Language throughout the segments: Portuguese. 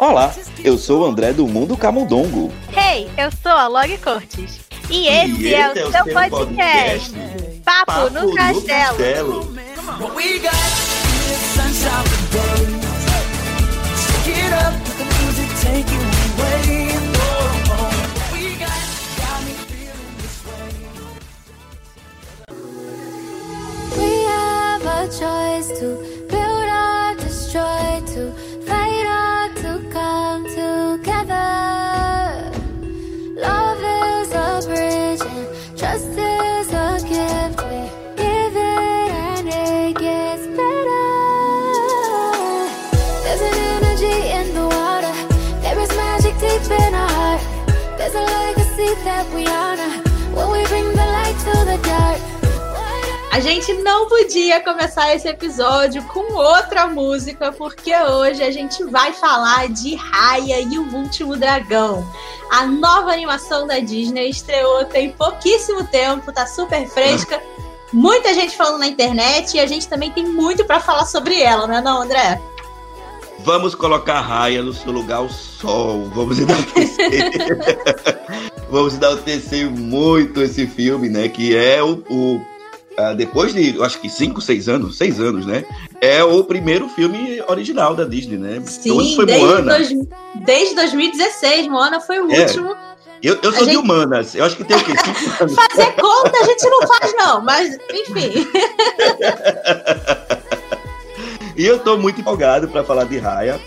Olá, eu sou o André do Mundo Camundongo. Hey, eu sou a Log Cortes. E esse, e é, é, o seu podcast, podcast. Papo, Papo, no, no Castelo. castelo. We have a choice to gente não podia começar esse episódio com outra música, porque hoje a gente vai falar de Raya e o Último Dragão. A nova animação da Disney estreou tem pouquíssimo tempo, tá super fresca. Muita gente falando na internet e a gente também tem muito para falar sobre ela, né, não, André? Vamos colocar a Raia no seu lugar ao sol. Vamos enaltecer. Vamos enaltecer muito esse filme, né? Que é o, o uh, depois de, eu acho que 5, 6 anos, 6 anos, né? É o primeiro filme original da Disney, né? Sim, foi desde, Moana. Dois, desde 2016, Moana foi o é. último. Eu, eu sou gente... de humanas, eu acho que tem o quê? Fazer conta a gente não faz, não, mas enfim. E eu tô muito empolgado para falar de Raya.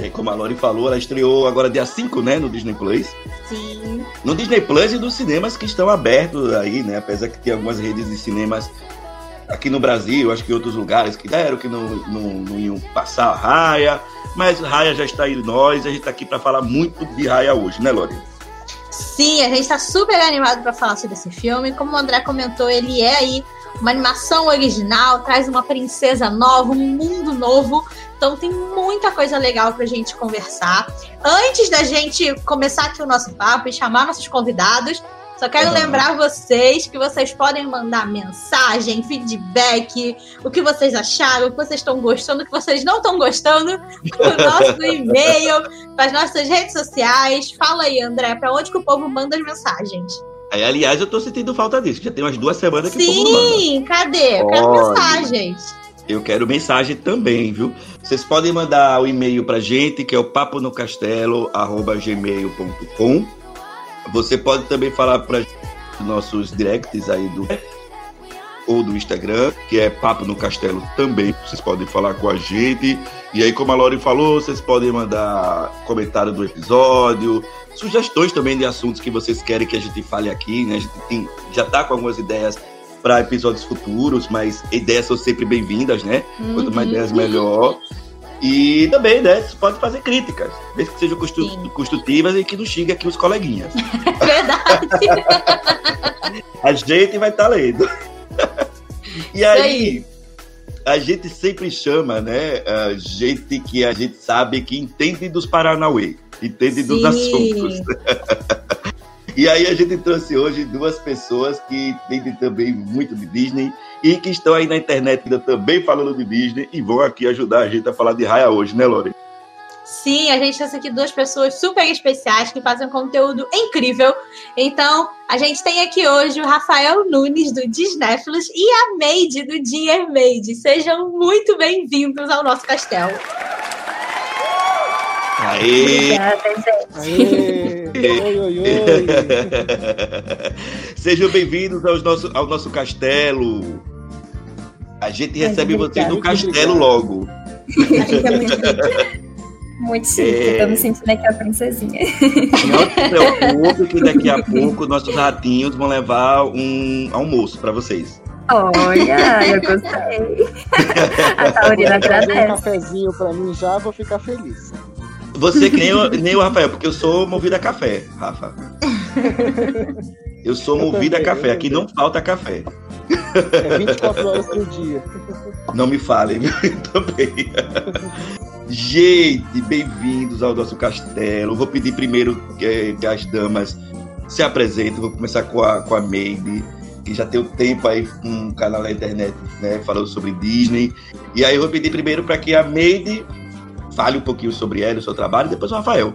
É, como a Lori falou, ela estreou agora dia 5, né, no Disney Plus. Sim. No Disney Plus e nos cinemas que estão abertos aí, né? Apesar que tem algumas redes de cinemas aqui no Brasil, acho que em outros lugares que deram, que não, não, não iam passar a Raya. Mas Raya já está aí nós, a gente está aqui para falar muito de Raya hoje, né, Lori? Sim, a gente está super animado para falar sobre esse filme. Como o André comentou, ele é aí uma animação original, traz uma princesa nova, um mundo novo. Então tem muita coisa legal pra gente conversar. Antes da gente começar aqui o nosso papo e chamar nossos convidados, só quero lembrar vocês que vocês podem mandar mensagem, feedback, o que vocês acharam, o que vocês estão gostando, o que vocês não estão gostando, no nosso e-mail, para as nossas redes sociais. Fala aí, André, para onde que o povo manda as mensagens? Aí, aliás, eu tô sentindo falta disso. Já tem umas duas semanas que Sim, povo Sim, cadê? Eu quero mensagens. Eu quero mensagem também, viu? Vocês podem mandar o e-mail pra gente, que é o paponocastelo.gmail.com. Você pode também falar para nossos directs aí do ou do Instagram, que é Papo no Castelo também. Vocês podem falar com a gente. E aí, como a Lori falou, vocês podem mandar comentário do episódio, sugestões também de assuntos que vocês querem que a gente fale aqui, né? A gente tem, já tá com algumas ideias para episódios futuros, mas ideias são sempre bem-vindas, né? Uhum. Quanto mais ideias, melhor. E também, né, você pode fazer críticas, desde que sejam constru construtivas e que não xingue aqui os coleguinhas. Verdade. a gente vai estar tá lendo. e aí, a gente sempre chama, né, a gente que a gente sabe que entende dos Paranauê entende Sim. dos assuntos. e aí a gente trouxe hoje duas pessoas que entendem também muito de Disney e que estão aí na internet ainda também falando de Disney e vão aqui ajudar a gente a falar de Raya hoje, né, Lore? Sim, a gente tem aqui duas pessoas super especiais que fazem um conteúdo incrível. Então, a gente tem aqui hoje o Rafael Nunes, do Disneyflix, e a Made, do Dear Made. Sejam muito bem-vindos ao nosso castelo. Aê! Aê! Oi, oi, oi! Sejam bem-vindos ao nosso, ao nosso castelo. A gente recebe vocês no castelo logo. A gente é muito muito chique, é... tô me sentindo aqui a princesinha. Não se preocupe que daqui a pouco nossos ratinhos vão levar um almoço para vocês. Olha, eu gostei. A Taurina agradece. um cafezinho para mim já, vou ficar feliz. Você que nem, o, nem o Rafael, porque eu sou movido a café, Rafa. Eu sou movido a café. Aqui não falta café. É 24 horas por dia. Não me falem, também. Gente, bem-vindos ao nosso castelo. Vou pedir primeiro que, que, as damas se apresentem. Vou começar com a, com a Maybe, que já tem um tempo aí com um canal na internet né, falando sobre Disney. E aí eu vou pedir primeiro para que a Maybe fale um pouquinho sobre ela, o seu trabalho, e depois o Rafael.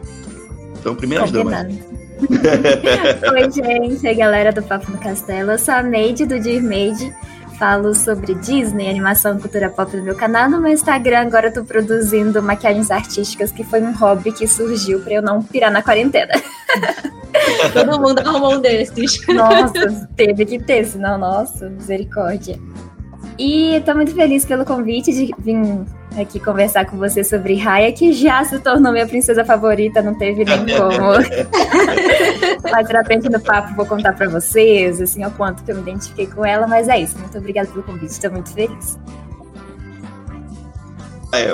Então, primeiras damas. Oi, gente, galera do Papo no Castelo. Eu sou a Made do Dear Made. Falo sobre Disney, animação e cultura pop no meu canal. No meu Instagram, agora eu tô produzindo maquiagens artísticas, que foi um hobby que surgiu pra eu não pirar na quarentena. Todo mundo arrumou um desses. Nossa, teve que ter, senão, nossa, misericórdia. E tô muito feliz pelo convite de vir aqui conversar com você sobre Raya, que já se tornou minha princesa favorita, não teve nem como. Mas de repente no papo vou contar para vocês, assim, o quanto que eu me identifiquei com ela, mas é isso. Muito obrigada pelo convite, estou muito feliz. É,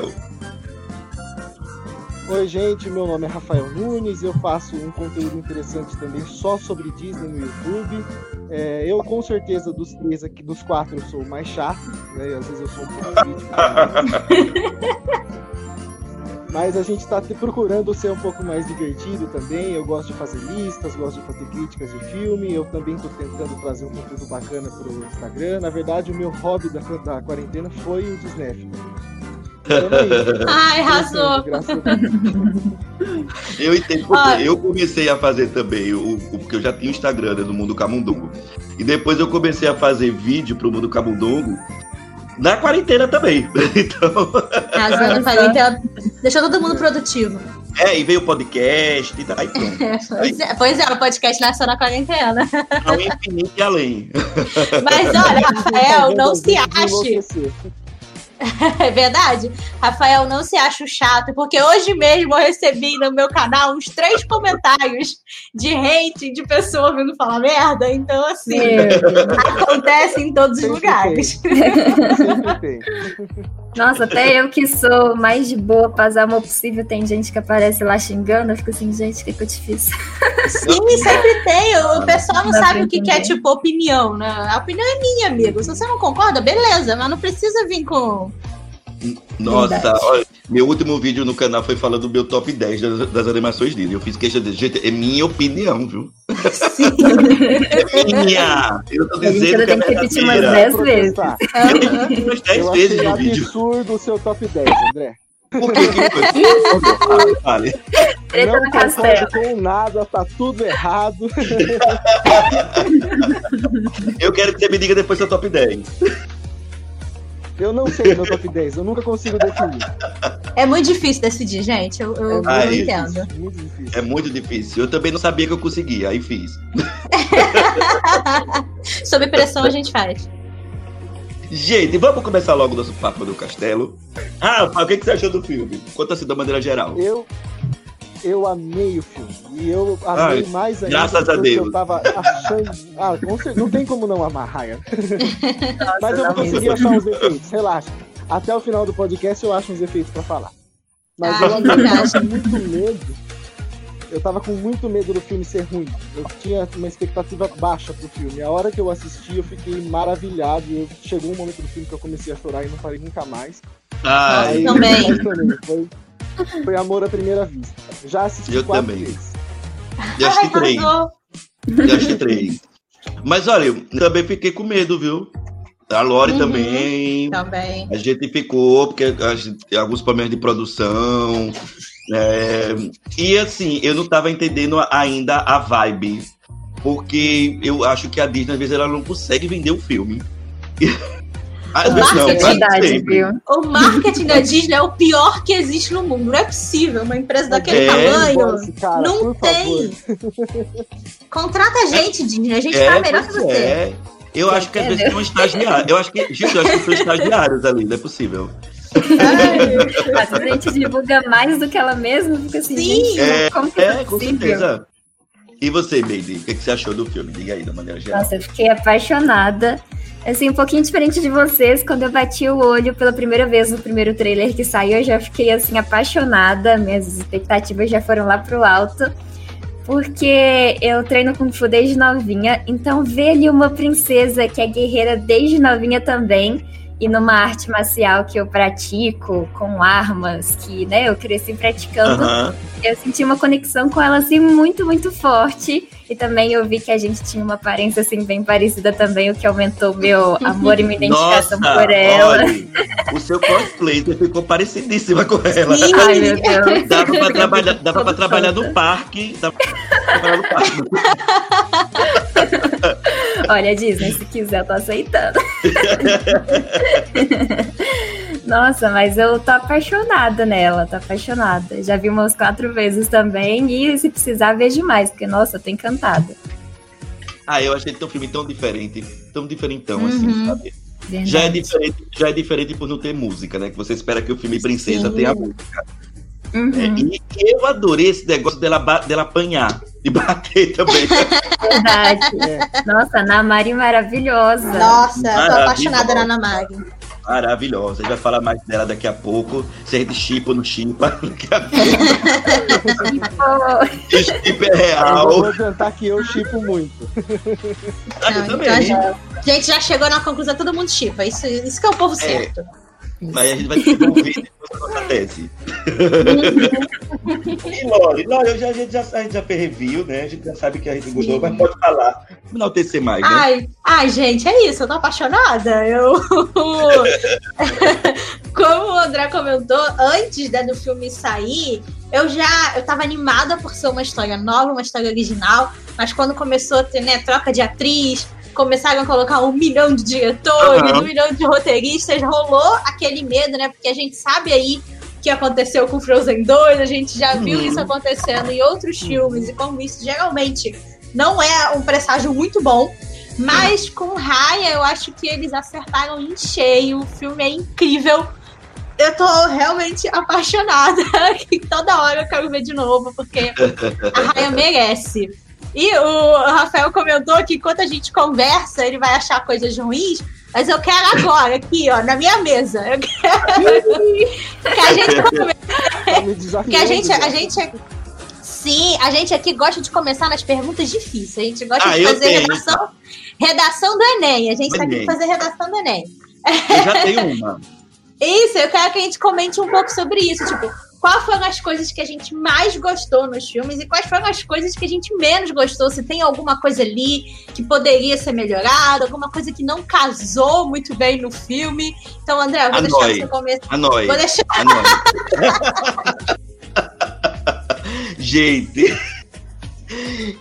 Oi, gente, meu nome é Rafael Nunes, eu faço um conteúdo interessante também só sobre Disney no YouTube. É, eu, com certeza, dos três aqui, dos quatro, eu sou o mais chato, né? Às vezes eu sou um pouco crítico. Mas a gente está procurando ser um pouco mais divertido também. Eu gosto de fazer listas, gosto de fazer críticas de filme. Eu também estou tentando trazer um conteúdo bacana para o Instagram. Na verdade, o meu hobby da, da quarentena foi o Disney. Ai, arrasou. Eu entendo porque Ai. eu comecei a fazer também, o, o, porque eu já tinha o Instagram né, do Mundo Camundongo. E depois eu comecei a fazer vídeo pro Mundo Camundongo na quarentena também. Então. Na quarentena. Deixou todo mundo produtivo. É, e veio o podcast e daí pronto. pois, é, pois é, o podcast nasceu na quarentena. Ao infinito e além. Mas olha, Rafael, não se ache. É verdade? Rafael, não se acha chato, porque hoje mesmo eu recebi no meu canal uns três comentários de hate de pessoa vindo falar merda. Então, assim, acontece em todos os lugares. Nossa, até eu que sou mais de boa para amor possível, tem gente que aparece lá xingando, eu fico assim, gente, o que, que eu te fiz? Sim, sempre tem. O pessoal não, não sabe o que, que é, tipo, opinião, né? A opinião é minha, amigo. Se você não concorda, beleza, mas não precisa vir com nossa, olha, meu último vídeo no canal foi falando do meu top 10 das, das animações dele. Eu fiz questão de gente, é minha opinião, viu? Sim. é minha. Eu tô dizendo que é que repetir umas 10 vezes. Eu repeti umas 10 vezes no vídeo. absurdo o seu top 10, André. Por que que foi? Fale. Não concordo com nada, tá tudo errado. Eu quero que você me diga depois seu top 10. Eu não sei meu top 10, eu nunca consigo definir. É muito difícil decidir, gente. Eu, eu, é eu entendo. Muito difícil. É muito difícil. Eu também não sabia que eu conseguia, aí fiz. Sob pressão a gente faz. Gente, vamos começar logo o nosso papo do castelo. Ah, o que, você achou do filme? Conta assim da maneira geral. Eu, eu amei o filme. E eu amei Ai, mais ainda. Graças a Deus. Eu tava achando. Ah, não tem como não amar, Ryan. Mas eu vou conseguir achar uns efeitos, relaxa. Até o final do podcast eu acho uns efeitos pra falar. Mas ah, eu amei, eu tava com muito medo. Eu tava com muito medo do filme ser ruim. Eu tinha uma expectativa baixa pro filme. A hora que eu assisti, eu fiquei maravilhado. Eu, chegou um momento do filme que eu comecei a chorar e não parei nunca mais. Ah, Aí, também. Foi, foi amor à primeira vista. Já assisti eu quatro também. vezes. Já assisti três. Já assisti três. Mas olha, eu também fiquei com medo, viu? A Lore Uhum, também. Também. A gente ficou, porque a gente, tem alguns problemas de produção. é, e assim, eu não estava entendendo ainda a vibe. Porque eu acho que a Disney, às vezes, ela não consegue vender o filme. Vezes não, marketing, sempre. viu? O marketing da Disney é o pior que existe no mundo. Não é possível. Uma empresa daquele É, tamanho. Cara, não tem. Contrata a gente, Disney. A gente É, tá melhor que você. é. Eu acho que às vezes são estagiários. Eu acho que, gente, eu acho que são estagiários ali, não é possível. Às vezes a gente divulga mais do que ela mesma, fica assim, Sim. gente, É, como que é, é, com certeza. E você, Meide, o que, que você achou do filme? Diga aí, da maneira geral. Nossa, eu fiquei apaixonada. Assim, um pouquinho diferente de vocês, quando eu bati o olho pela primeira vez no primeiro trailer que saiu, eu já fiquei assim apaixonada, minhas expectativas já foram lá pro alto. Porque eu treino Kung Fu desde novinha, então ver ali uma princesa que é guerreira desde novinha também, e numa arte marcial que eu pratico com armas, que né, eu cresci praticando, uhum. eu senti uma conexão com ela assim muito, muito forte. E também eu vi que a gente tinha uma aparência assim bem parecida também, o que aumentou meu amor e minha identificação Nossa, por ela. Olha, o seu cosplay ficou parecidíssima com ela. Sim. Ai, meu Deus. Dava pra trabalhar, dava pra trabalhar no parque. Dava Olha, Disney, se quiser, eu tô aceitando. Nossa, mas eu tô apaixonada nela, tô apaixonada. Já vi umas quatro vezes também e se precisar, vejo mais, porque, nossa, eu tô encantada. Ah, eu achei tão filme tão diferente, tão diferentão, assim, uhum. assim, sabe? Verdade. Já é, diferente, já é diferente por não ter música, né? Que você espera que o filme Princesa Sim. tenha música. Uhum. É, e eu adorei esse negócio dela, dela apanhar e bater também. Verdade. É. Nossa, Ana Mari maravilhosa. Nossa, eu tô apaixonada na Ana Mari. Maravilhosa. A gente vai falar mais dela daqui a pouco. Se a gente chipa ou não chipa. Daqui a pouco. Chip é real. Eu vou adiantar que eu chipo muito. Ah, eu também. Então a gente, a gente já chegou na conclusão, todo mundo chipa. Isso, isso que é o povo é. certo. Mas a gente vai se envolver depois da nossa tese. e Lore, Lore, já, a, gente já, a gente já fez review, né? A gente já sabe que a gente gostou, mas pode falar. Não tecer mais, né? Ai, ai, gente, é isso, eu tô apaixonada. Eu. Como o André comentou, antes né, do filme sair, eu já eu tava animada por ser uma história nova, uma história original, mas quando começou a ter né, troca de atriz, começaram a colocar um milhão de diretores, uhum. um milhão de roteiristas, rolou aquele medo, né? Porque a gente sabe aí que aconteceu com Frozen 2, a gente já uhum. viu isso acontecendo em outros filmes, e como isso geralmente não é um presságio muito bom. Mas com Raya, eu acho que eles acertaram em cheio. O filme é incrível. Eu tô realmente apaixonada. e toda hora eu quero ver de novo, porque a Raya merece. E o Rafael comentou que enquanto a gente conversa, ele vai achar coisas ruins. Mas eu quero agora, aqui, ó, na minha mesa. Eu quero que a gente comece. que a gente, a gente. Sim, a gente aqui gosta de começar nas perguntas difíceis. A gente gosta ah, de fazer redação, redação do Enem. A gente tá aqui fazer redação do Enem. Eu já tenho uma. Isso, eu quero que a gente comente um pouco sobre isso. Tipo, quais foram as coisas que a gente mais gostou nos filmes e quais foram as coisas que a gente menos gostou. Se tem alguma coisa ali que poderia ser melhorada, alguma coisa que não casou muito bem no filme. Então, André, eu vou Anói. deixar você começar. Anói. Vou deixar. gente.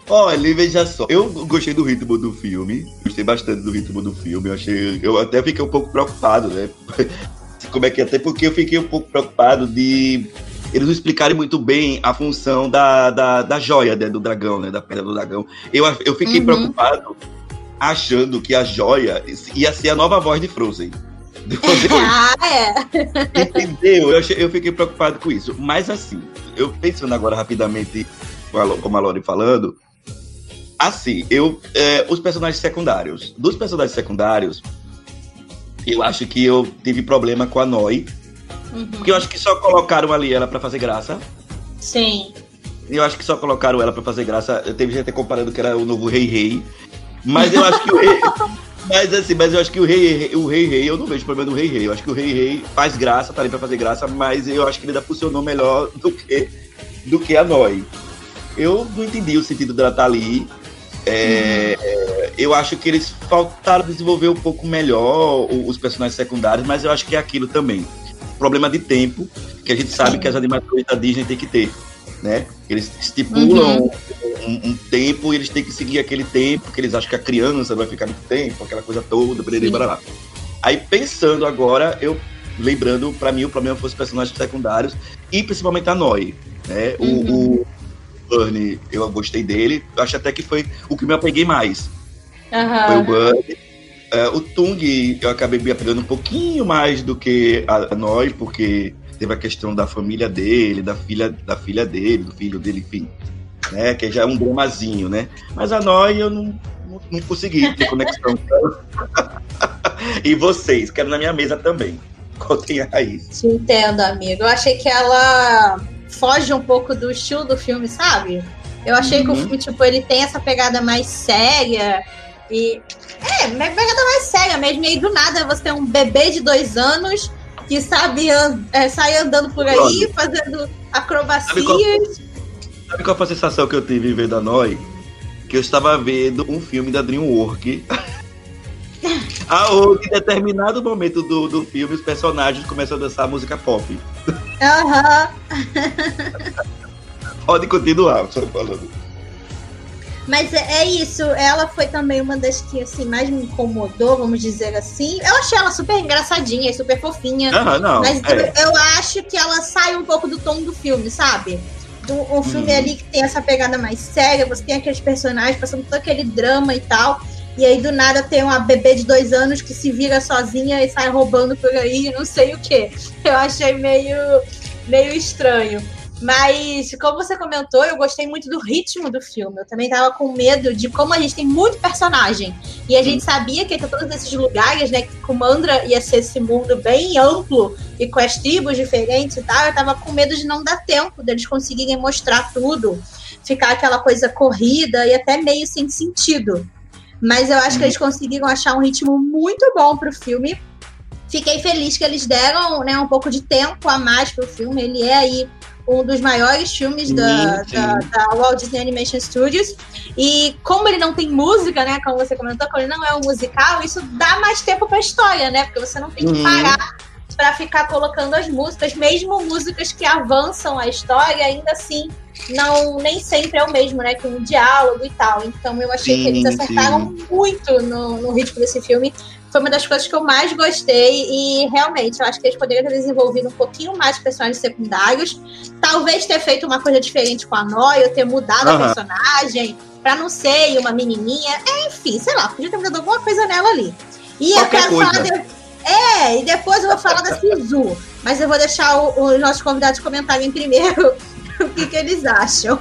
Olha, veja só. Eu gostei do ritmo do filme. Gostei bastante do ritmo do filme. Eu achei. Eu até fiquei um pouco preocupado, né? Como é que é? Até porque eu fiquei um pouco preocupado de eles não explicarem muito bem a função da, da, da joia né, do dragão, né? Da pedra do dragão. Eu, eu fiquei uhum. preocupado achando que a joia ia ser a nova voz de Frozen. ah, é. Entendeu? Eu, achei, eu fiquei preocupado com isso. Mas assim, eu pensando agora rapidamente, como a Lori falando, assim, eu, é, os personagens secundários. Dos personagens secundários, eu acho que eu tive problema com a Noi Uhum. Porque eu acho que só colocaram ali ela para fazer graça. Sim. Eu acho que só colocaram ela para fazer graça. Teve gente comparando que era o novo Rei Rei. Mas eu acho que o Rei. Mas assim, mas eu acho que o Rei o Rei Rei, eu não vejo problema do Rei Rei. Eu acho que o Rei Rei faz graça, tá ali pra fazer graça, mas eu acho que ele ainda funcionou melhor do que, do que a Noi. Eu não entendi o sentido dela estar tá ali. É, uhum. Eu acho que eles faltaram desenvolver um pouco melhor os personagens secundários, mas eu acho que é aquilo também problema de tempo que a gente sabe que as animações da Disney tem que ter, né? Eles estipulam uhum. um, um, tempo e eles têm que seguir aquele tempo, que eles acham que a criança vai ficar muito tempo, aquela coisa toda, blá, lá. Aí pensando agora, eu lembrando, para mim o problema foi os personagens secundários e principalmente a Noi, né? Uhum. O, o Burnie, eu gostei dele, acho até que foi o que me apeguei mais. Uhum. Foi o Burnie Uh, o Tung, eu acabei me apegando um pouquinho mais do que a, a nós, porque teve a questão da família dele, da filha, da filha dele, do filho dele, enfim. Né, que já é um dramazinho, né? Mas a nós eu não, não, não consegui ter conexão. e vocês, quero na minha mesa também. Contem aí. Te entendo, amigo. Eu achei que ela foge um pouco do estilo do filme, sabe? Eu achei uhum. que o uhum. filme, tipo, ele tem essa pegada mais séria e É, pegada mais séria mesmo. E aí do nada você tem um bebê de dois anos que sabe é, sair andando por aí, fazendo acrobacias. Sabe qual, sabe qual foi a sensação que eu tive vendo a Noi? Que eu estava vendo um filme da DreamWorks. Aonde em determinado momento do, do filme os personagens começam a dançar música pop. Aham. Pode continuar, só falando. Mas é, é, isso, ela foi também uma das que assim, mais me incomodou, vamos dizer assim. Eu achei ela super engraçadinha, super fofinha. Não, mas é. eu, eu, acho que ela sai um pouco do tom do filme, sabe? Do, um filme hum. ali que tem essa pegada mais séria, você tem aqueles personagens passando todo aquele drama e tal. E aí do nada tem uma bebê de dois anos que se vira sozinha e sai roubando por aí, não sei o que. Eu achei meio, meio estranho. Mas, como você comentou, eu gostei muito do ritmo do filme. Eu também tava com medo de como a gente tem muito personagem. E a gente sabia que em todos esses lugares, né, que Kumandra ia ser esse mundo bem amplo e com as tribos diferentes e tal. Eu tava com medo de não dar tempo deles conseguirem mostrar tudo. Ficar aquela coisa corrida e até meio sem sentido. Mas eu acho que eles conseguiram achar um ritmo muito bom pro filme. Fiquei feliz que eles deram né, um pouco de tempo a mais pro filme. Ele é aí um dos maiores filmes da, da, da, Walt Disney Animation Studios. E como ele não tem música, né? Como você comentou, como ele não é um musical, isso dá mais tempo pra história, né? Porque você não tem que uhum. parar para ficar colocando as músicas, mesmo músicas que avançam a história, ainda assim não nem sempre é o mesmo, né? Com um diálogo e tal. Então eu achei sim, que eles acertaram sim. muito no, no ritmo desse filme foi uma das coisas que eu mais gostei e realmente eu acho que eles poderiam ter desenvolvido um pouquinho mais personagens secundários, talvez ter feito uma coisa diferente com a Noia, ter mudado uhum. a personagem para não ser uma menininha, enfim, sei lá, podia ter mudado alguma coisa nela ali. E Qualquer eu quero coisa. falar de... É, e depois eu vou falar da Sisu, mas eu vou deixar os nossos convidados comentarem primeiro o que, que eles acham.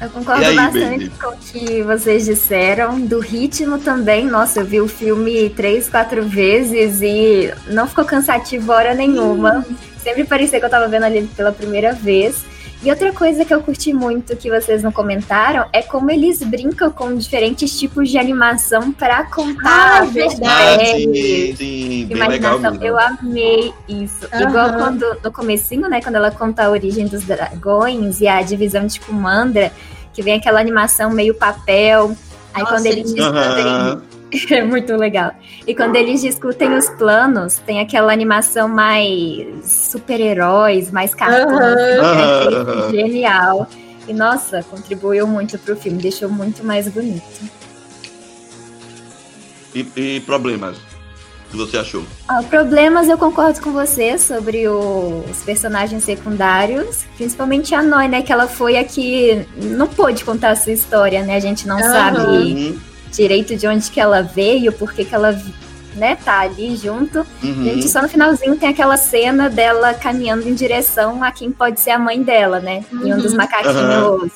Eu concordo aí, bastante baby? com o que vocês disseram. Do ritmo também. Nossa, eu vi o filme três, quatro vezes e não ficou cansativo hora nenhuma. Sempre parecia que eu tava vendo ali pela primeira vez. E outra coisa que eu curti muito que vocês não comentaram é como eles brincam com diferentes tipos de animação para contar ah, a verdade. Sim, sim, Imaginação. eu amei isso. Uhum. Igual quando no comecinho, né, quando ela conta a origem dos dragões e a divisão de Kumandra, que vem aquela animação meio papel. Aí Nossa, quando eles discutem. É muito legal. E quando eles discutem os planos, tem aquela animação mais super-heróis, mais cartoon. Uhum. É genial. E nossa, contribuiu muito pro filme, deixou muito mais bonito. E, e problemas? que você achou? Ah, problemas, eu concordo com você sobre o, os personagens secundários, principalmente a Noi, né? Que ela foi a que não pôde contar a sua história, né? A gente não uhum. sabe direito de onde que ela veio, por que ela né, tá ali junto. Uhum. A gente só no finalzinho tem aquela cena dela caminhando em direção a quem pode ser a mãe dela, né? Uhum. E um dos uhum. macaquinhos uhum.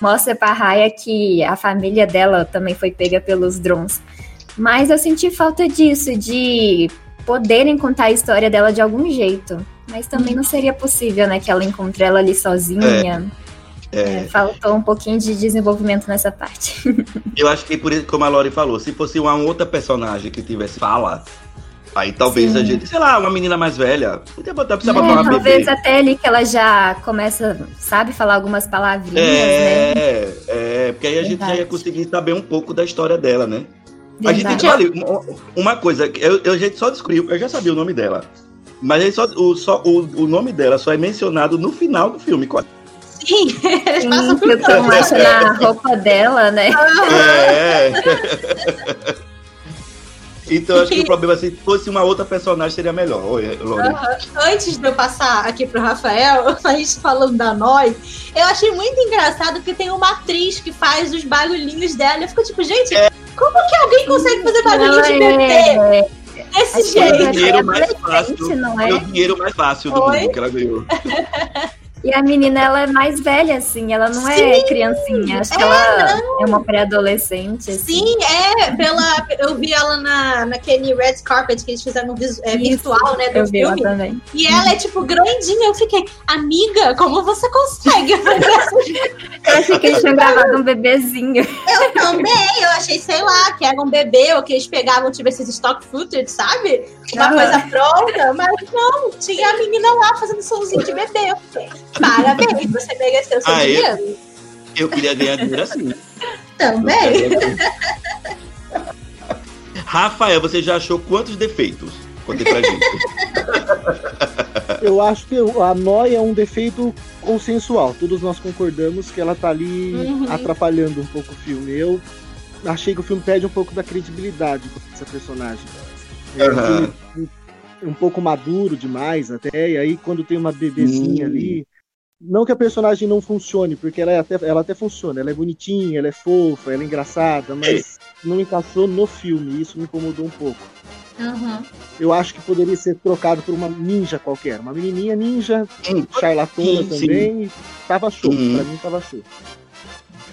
mostra pra Raya que a família dela também foi pega pelos drones. Mas eu senti falta disso, de poderem contar a história dela de algum jeito. Mas também não seria possível, né, que ela encontre ela ali sozinha. É, é. É, faltou um pouquinho de desenvolvimento nessa parte. Eu acho que por isso, como a Lori falou, se fosse uma outra personagem que tivesse fala, aí talvez Sim. a gente, sei lá, uma menina mais velha, podia botar, precisava é, uma Talvez bebê. até ali que ela já começa, sabe, falar algumas palavrinhas, é, né? É, porque aí a Verdade. gente já ia conseguir saber um pouco da história dela, né? A gente, olha, uma coisa, eu, eu, a gente só descobriu, eu já sabia o nome dela. Mas só, o, só, o, o nome dela só é mencionado no final do filme. Sim, eles passam por acha na roupa dela, né? É. Então acho que o problema, se fosse uma outra personagem, seria melhor. Oi, Uhum. Antes de eu passar aqui pro Rafael, a gente falando da Noi, eu achei muito engraçado que tem uma atriz que faz os barulhinhos dela. Eu fico tipo, gente, é. como que alguém consegue fazer barulhinho de bebê? É. Desse jeito. Foi o dinheiro mais fácil. Não é? O dinheiro mais fácil do Oi? mundo que ela ganhou. E a menina, ela é mais velha, assim, ela não é Sim, criancinha. Acho é, que ela não. é uma pré-adolescente. Assim. Sim, é. Pela, eu vi ela na, naquele red carpet que eles fizeram vis, é, virtual, né, do eu vi ela filme. também. E ela é, tipo, grandinha. Eu fiquei, amiga, como você consegue fazer essa Eu achei que eles tinham gravado um bebezinho. Eu também, eu achei, sei lá, que era um bebê ou que eles pegavam, tipo, esses stock footage, sabe? Uma coisa pronta, mas não, tinha a menina lá fazendo somzinho de bebê. Eu falei, Parabéns, você mereceu seu Ah, eu- dinheiro. Eu queria ganhar dinheiro assim. Também. Rafael, você já achou quantos defeitos? Conte pra gente. Eu acho que a noia é um defeito consensual. Todos nós concordamos que ela tá ali Uhum. atrapalhando um pouco o filme. Eu achei que o filme perde um pouco da credibilidade dessa personagem. É um Aham. filme um pouco maduro demais até, e aí quando tem uma bebezinha Hum. ali. Não que a personagem não funcione, porque ela, é até, ela até funciona, ela é bonitinha, ela é fofa, ela é engraçada, mas não encaixou no filme, isso me incomodou um pouco. Uhum. Eu acho que poderia ser trocado por uma ninja qualquer. Uma menininha ninja, Hum, charlatona Sim, sim. também, e tava show. Uhum. Pra mim tava show.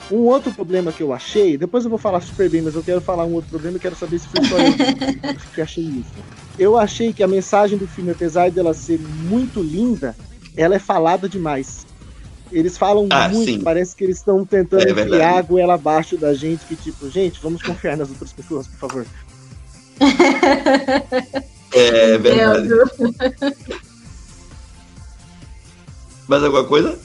Um outro problema que eu achei, depois eu vou falar super bem, mas eu quero falar um outro problema e quero saber se foi só eu que- que achei isso. Eu achei que a mensagem do filme, apesar dela ser muito linda, ela é falada demais. Eles falam Ah, muito, sim. parece que eles estão tentando É enfiar verdade. a goela abaixo da gente, que tipo, gente, vamos confiar nas outras pessoas, por favor. É verdade. Deus. Mais alguma coisa?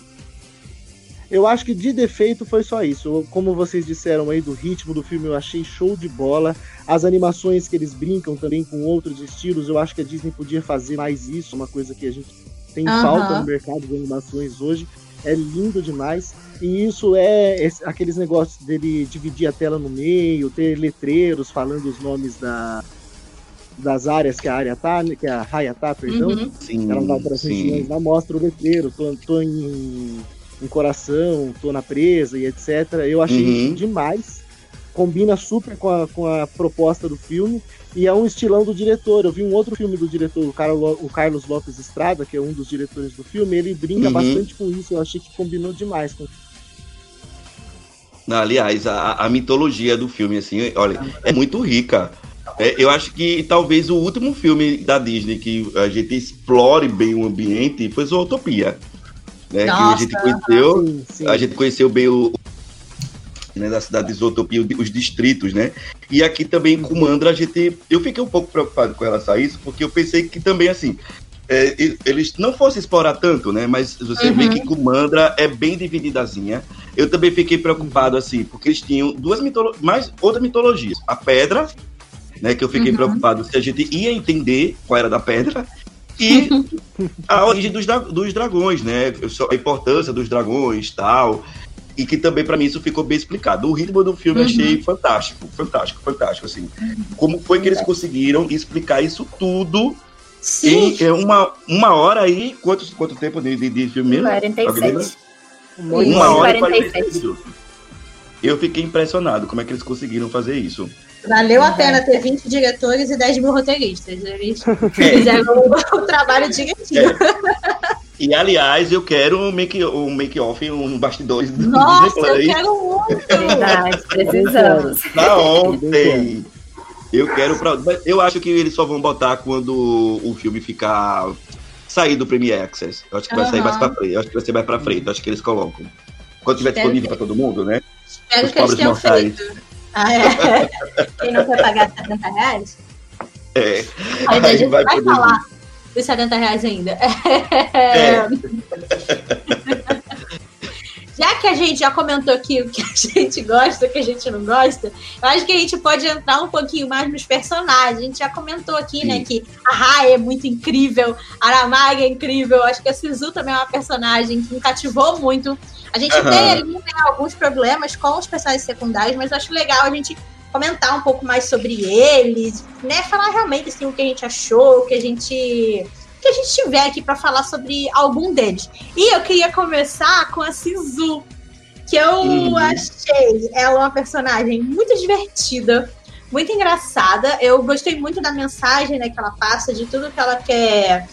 Eu acho que de defeito foi só isso. Como vocês disseram aí do ritmo do filme, eu achei show de bola. As animações que eles brincam também com outros estilos, eu acho que a Disney podia fazer mais isso, uma coisa que a gente tem Aham. falta no mercado de animações hoje. É lindo demais. E isso é esse- aqueles negócios dele dividir a tela no meio, ter letreiros falando os nomes da, das áreas que a área tá, né, que a raia tá, perdão. Uhum. Sim, Ela vai para as regiões lá, mostra o letreiro, tô, tô em, em coração, tô na presa e etc. Eu achei Uhum. demais. Combina super com a, com a proposta do filme. E é um estilão do diretor. Eu vi um outro filme do diretor, o, Carlo- o Carlos Lopes Estrada, que é um dos diretores do filme. Ele brinca Uhum. bastante com isso. Eu achei que combinou demais com aliás, a, a mitologia do filme, assim, olha, é muito rica. É, eu acho que talvez o último filme da Disney que a gente explore bem o ambiente foi Zootopia. Né, que a gente conheceu, Sim, sim. a gente conheceu bem o, né, da cidade de Zootopia, os distritos, né? E aqui também com Mandra a gente, eu fiquei um pouco preocupado com relação a isso, porque eu pensei que também assim, é, eles não fossem explorar tanto, né? Mas você vê Uhum. que Kumandra é bem divididazinha. Eu também fiquei preocupado assim, porque eles tinham duas mitologias, mais outras mitologias. A pedra, né? Que eu fiquei Uhum. preocupado se a gente ia entender qual era da pedra. E a origem dos, dos dragões, né? A importância dos dragões tal. E que também, pra mim, isso ficou bem explicado. O ritmo do filme eu Uhum. achei fantástico, fantástico, fantástico, assim. Como foi que eles conseguiram explicar isso tudo Sim. em é, uma, uma hora aí? Quanto, quanto tempo de, de, de filme mesmo? Alguém lembra? 47. Muito Uma hora e 47. 46 minutos. Eu fiquei impressionado como é que eles conseguiram fazer isso. Valeu a Uhum. pena ter 20 diretores e 10 mil roteiristas. Eles É, fizeram o, o trabalho direitinho. e aliás, eu quero um make- um make-off, um bastidores do Nossa, Disney eu quero muito. Verdade, precisamos. pra ontem. Eu quero pra... Eu acho que eles só vão botar quando o filme ficar. sair do Premiere Access. Eu acho que vai sair Aham. mais pra frente. Eu acho que vai ser mais pra frente. Eu acho que eles colocam. Quando tiver Espero disponível que- pra todo mundo, né? Espero Os que eles tenham mortais. feito. Ah, é. Quem não quer pagar 70 reais? É. Aí, a Aí gente vai vai, poder falar dos 70 reais ainda. É. Já que a gente já comentou aqui o que a gente gosta, o que a gente não gosta, eu acho que a gente pode entrar um pouquinho mais nos personagens. A gente já comentou aqui, né, Sim. que a Rai é muito incrível, a Aramaga é incrível, acho que a Sisu também é uma personagem que me cativou muito. A gente Aham. tem ali né, alguns problemas com os personagens secundários, mas eu acho legal a gente comentar um pouco mais sobre eles, né? Falar realmente assim, o que a gente achou, o que a gente. que a gente tiver aqui para falar sobre algum deles. E eu queria começar com a Sisu, que eu Uhum. achei ela uma personagem muito divertida, muito engraçada. Eu gostei muito da mensagem né, que ela passa, de tudo que ela quer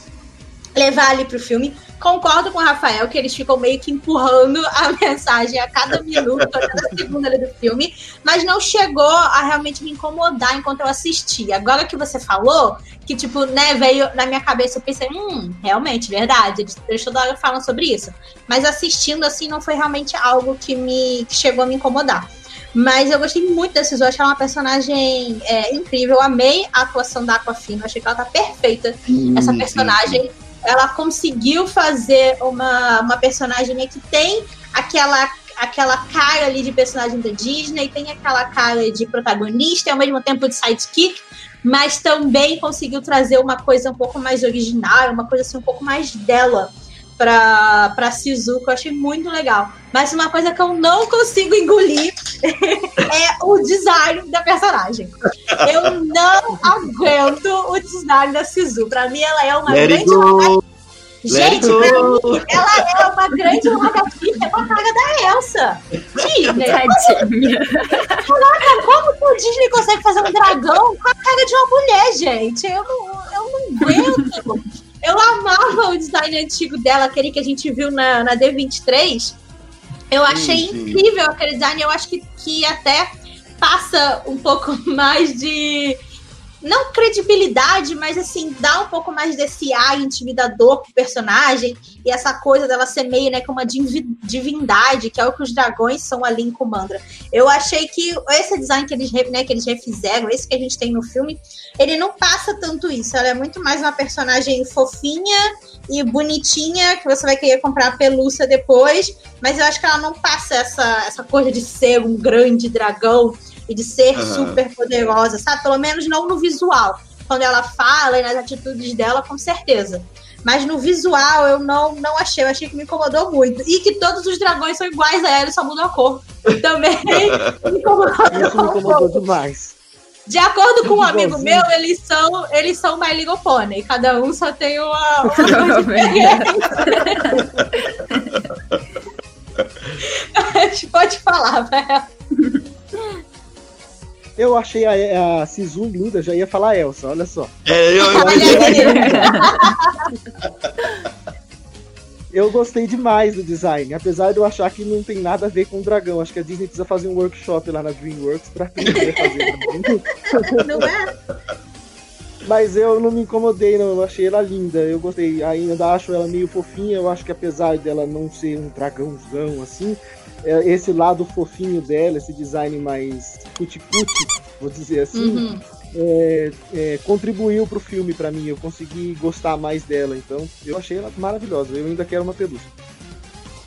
levar ali pro filme. Concordo com o Rafael que eles ficam meio que empurrando a mensagem a cada minuto, a cada segundo ali do filme, mas não chegou a realmente me incomodar enquanto eu assistia. Agora que você falou, que tipo, né, veio na minha cabeça, eu pensei, hum, realmente, verdade, eles toda hora falam sobre isso. Mas assistindo assim não foi realmente algo que me que chegou a me incomodar. Mas eu gostei muito da Sisu, achei ela uma personagem é, incrível. Eu amei a atuação da Aquafina, achei que ela tá perfeita, sim, essa personagem. Sim. Ela conseguiu fazer uma, uma personagem que tem aquela aquela cara ali de personagem da Disney, tem aquela cara de protagonista ao mesmo tempo de sidekick, mas também conseguiu trazer uma coisa um pouco mais original, uma coisa assim um pouco mais dela pra, pra Sisu, que eu achei muito legal. Mas uma coisa que eu não consigo engolir é o design da personagem. Eu não aguento o design da Sisu. Pra mim, ela é uma Let grande. Gente, pra mim, ela é uma grande lagartixa com a cara da Elsa. Disney. Caraca, como que o Disney consegue fazer um dragão com a cara de uma mulher, gente? Eu não, eu não aguento. Eu amava o design antigo dela, aquele que a gente viu na, na D23. Eu achei sim, sim. incrível aquele design. Eu acho que, que até passa um pouco mais de não credibilidade, mas assim, dá um pouco mais desse ar intimidador pro personagem e essa coisa dela ser meio, né, como uma divindade, que é o que os dragões são ali em Kumandra. Eu achei que esse design que eles, né, que eles refizeram, esse que a gente tem no filme, ele não passa tanto isso. Ela é muito mais uma personagem fofinha e bonitinha, que você vai querer comprar pelúcia depois, mas eu acho que ela não passa essa, essa coisa de ser um grande dragão e de ser uhum. super poderosa, sabe? Pelo menos não no visual. Quando ela fala e nas atitudes dela, com certeza. Mas no visual eu não, não achei, eu achei que me incomodou muito. E que todos os dragões são iguais a ela, só mudam a cor. Também me incomodou. Isso me incomodou demais. De acordo com um amigo meu, eles são, eles são My Little Pony. Cada um só tem uma, uma Pode falar, velho. Eu achei a, a Sisu linda, já ia falar Elsa, olha só. É, eu, eu, eu gostei demais do design, apesar de eu achar que não tem nada a ver com o dragão. Acho que a Disney precisa fazer um workshop lá na DreamWorks pra aprender a fazer. não é? Mas eu não me incomodei, não. Eu achei ela linda. Eu gostei. Ainda acho ela meio fofinha. Eu acho que apesar dela não ser um dragãozão assim, esse lado fofinho dela, esse design mais cuti-cuti, vou dizer assim, uhum. é, é, contribuiu pro filme para mim. Eu consegui gostar mais dela, então eu achei ela maravilhosa. Eu ainda quero uma pelúcia.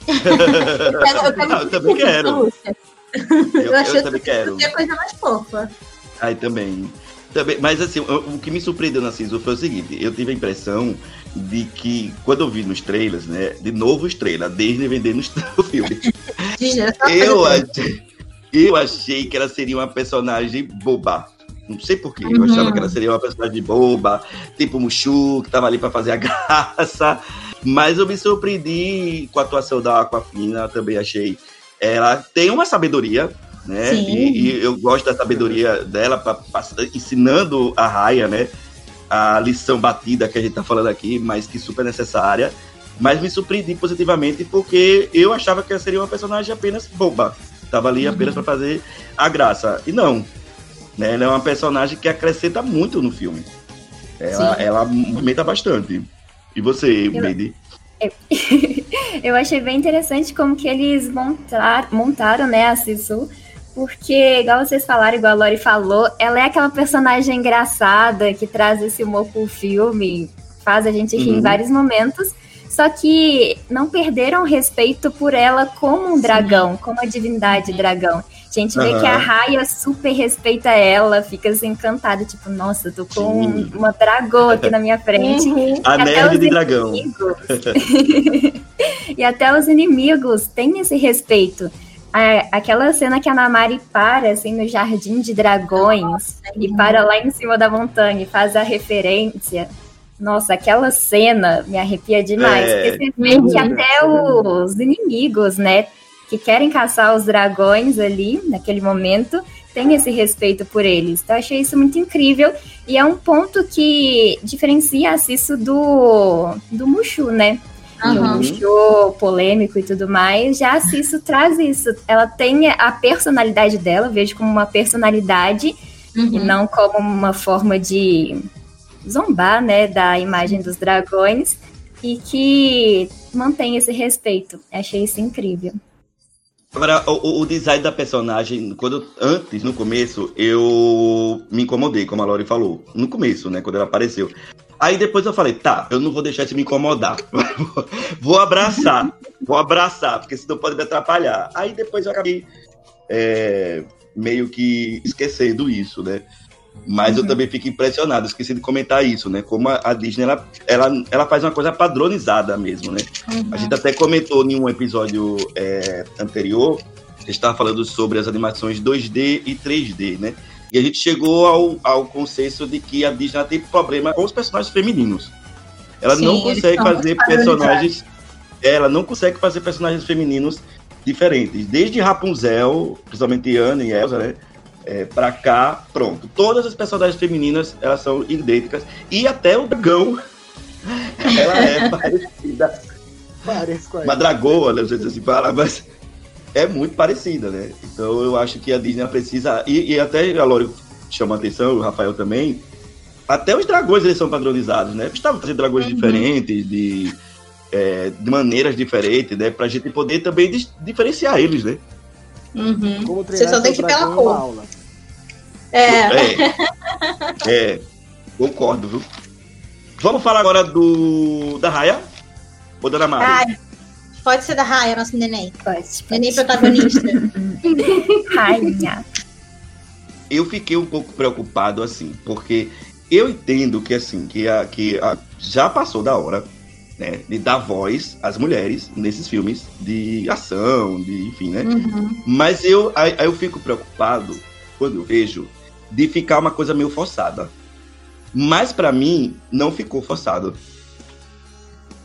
eu, eu, também quero. Eu, eu, achei eu também quero. a coisa mais fofa. Aí também. Também. Mas assim, o, que me surpreendeu na Sisu foi o seguinte: eu tive a impressão de que, quando eu vi nos trailers, né? De novo os trailers, a Disney vendendo o filme. eu, achei, eu achei que ela seria uma personagem boba. Não sei porquê. Eu uhum. achava que ela seria uma personagem boba, tipo Mushu, que tava ali para fazer a graça. Mas eu me surpreendi com a atuação da Aquafina, também achei. Ela tem uma sabedoria, né? E, e, eu gosto da sabedoria dela, pra, pra, ensinando a Raya, né? a lição batida que a gente está falando aqui, mas que super necessária. Mas me surpreendi positivamente porque eu achava que ela seria uma personagem apenas boba. Tava ali uhum. apenas para fazer a graça. E não. Né? Ela é uma personagem que acrescenta muito no filme. Ela, ela movimenta bastante. E você, Bedi? Eu... eu achei bem interessante como que eles montar, montaram né, a Sisu porque, igual vocês falaram, igual a Lori falou, ela é aquela personagem engraçada que traz esse humor pro filme, faz a gente rir uhum. em vários momentos. Só que não perderam respeito por ela como um dragão, Sim. como a divindade dragão. A gente vê uhum. que a Raya super respeita ela, fica assim, encantada, tipo, nossa, tô com Sim. uma dragão aqui na minha frente. Uhum. A nerd de dragão. e até os inimigos têm esse respeito aquela cena que a Namari para assim no jardim de dragões e para lá em cima da montanha e faz a referência. Nossa, aquela cena me arrepia demais. É, porque você vê que até os inimigos, né, que querem caçar os dragões ali naquele momento, tem esse respeito por eles. Então, eu achei isso muito incrível e é um ponto que diferencia a Cisso do, do Mushu, né? Uhum. Mushu polêmico e tudo mais. Já a Cisso traz isso. Ela tem a personalidade dela, vejo como uma personalidade uhum. e não como uma forma de zombar, né, da imagem dos dragões e que mantém esse respeito. Achei isso incrível. Agora, o, o, design da personagem, quando antes, no começo, eu me incomodei, como a Lori falou. No começo, né? Quando ela apareceu. Aí depois eu falei, tá, eu não vou deixar isso me incomodar. vou abraçar, vou abraçar, porque senão pode me atrapalhar. Aí depois eu acabei é, meio que esquecendo isso, né? Mas uhum. eu também fico impressionado, esqueci de comentar isso, né? Como a, a Disney, ela, ela, ela faz uma coisa padronizada mesmo, né? Uhum. A gente até comentou em um episódio é, anterior, a gente estava falando sobre as animações 2D e 3D, né? E a gente chegou ao, ao consenso de que a Disney tem problema com os personagens femininos. Ela Sim, não consegue fazer personagens... Ela não consegue fazer personagens femininos diferentes. Desde Rapunzel, principalmente Anna e Elsa, né? é, pra cá, pronto. Todas as personagens femininas, elas são idênticas. E até o dragão, ela é parecida. Parece com a Uma dragoa, né? Não sei se assim fala, mas é muito parecida, né? Então eu acho que a Disney precisa... E, e até a Lori chama a atenção, o Rafael também, até os dragões eles são padronizados, né? Estavam fazendo dragões uhum. diferentes, de, é, de maneiras diferentes, né? Pra gente poder também diferenciar eles, né? Uhum. Você só tem que ir pela cor. É. é. É. Concordo, viu? Vamos falar agora do. da Raya? Ou da Mari? Pode ser da Raya, nosso neném. Pode. pode. Neném protagonista. Rainha. Eu fiquei um pouco preocupado, assim, porque eu entendo que, assim, que, a, que a, já passou da hora né, de dar voz às mulheres nesses filmes de ação, de enfim, né? Uhum. Mas eu aí, aí, eu fico preocupado quando eu vejo de ficar uma coisa meio forçada. Mas para mim não ficou forçado.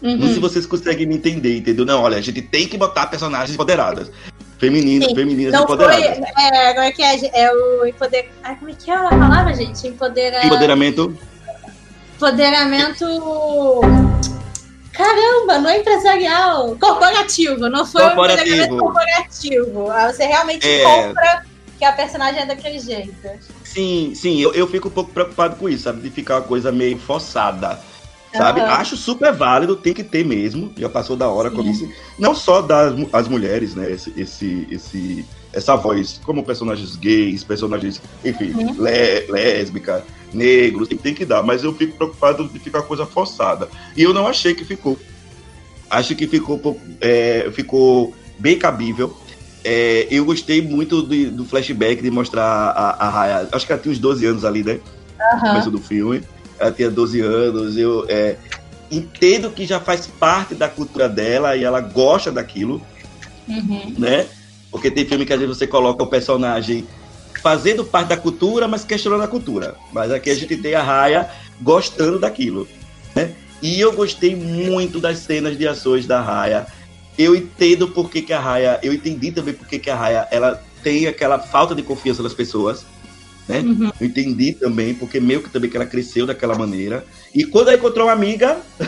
Uhum. Não sei se vocês conseguem me entender, entendeu? Não, olha, a gente tem que botar personagens empoderadas. Femininas, Sim. femininas não empoderadas. Foi, é, como é que é? É o empoder... Ah, como é que é a palavra, gente? Empodera... Empoderamento. Empoderamento Caramba, não é empresarial, corporativo, não foi corporativo. um corporativo. Ah, você realmente é... compra que a personagem é daquele jeito. Sim, sim, eu, eu fico um pouco preocupado com isso, sabe? De ficar uma coisa meio forçada. Sabe? Uhum. Acho super válido, tem que ter mesmo. Já passou da hora com isso. Não só das as mulheres, né? Esse, esse, esse, essa voz, como personagens gays, personagens, enfim, uhum. lésbica negros, tem que dar, mas eu fico preocupado de ficar coisa forçada. E eu não achei que ficou. Acho que ficou, é, ficou bem cabível. É, eu gostei muito do, do, flashback de mostrar a, a Raya. Acho que ela tinha uns 12 anos ali, né? Uhum. No começo do filme. Ela tinha 12 anos. Eu é, entendo que já faz parte da cultura dela e ela gosta daquilo. Uhum. Né? Porque tem filme que às vezes você coloca o personagem fazendo parte da cultura, mas questionando a cultura. Mas aqui a gente tem a Raya gostando daquilo, né? E eu gostei muito das cenas de ações da Raya. Eu entendo por que, que a Raya, eu entendi também por que, que a Raya, ela tem aquela falta de confiança nas pessoas, né? Uhum. Eu entendi também, porque meio que também que ela cresceu daquela maneira. E quando ela encontrou uma amiga,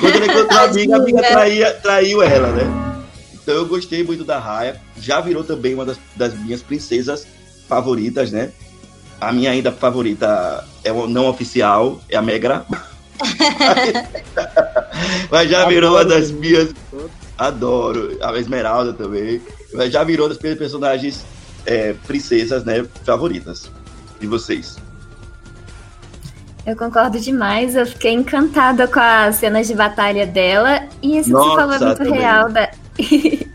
quando ela encontrou uma amiga, a amiga traía, traiu ela, né? Então eu gostei muito da Raya. Já virou também uma das, das minhas princesas favoritas, né? A minha ainda favorita é não oficial, é a Megra. Mas já virou uma das minhas. Adoro. A Esmeralda também. Mas já virou das personagens é, princesas, né? Favoritas. E vocês? Eu concordo demais. Eu fiquei encantada com as cenas de batalha dela. E isso Nossa, que você falou é muito também. real. Da...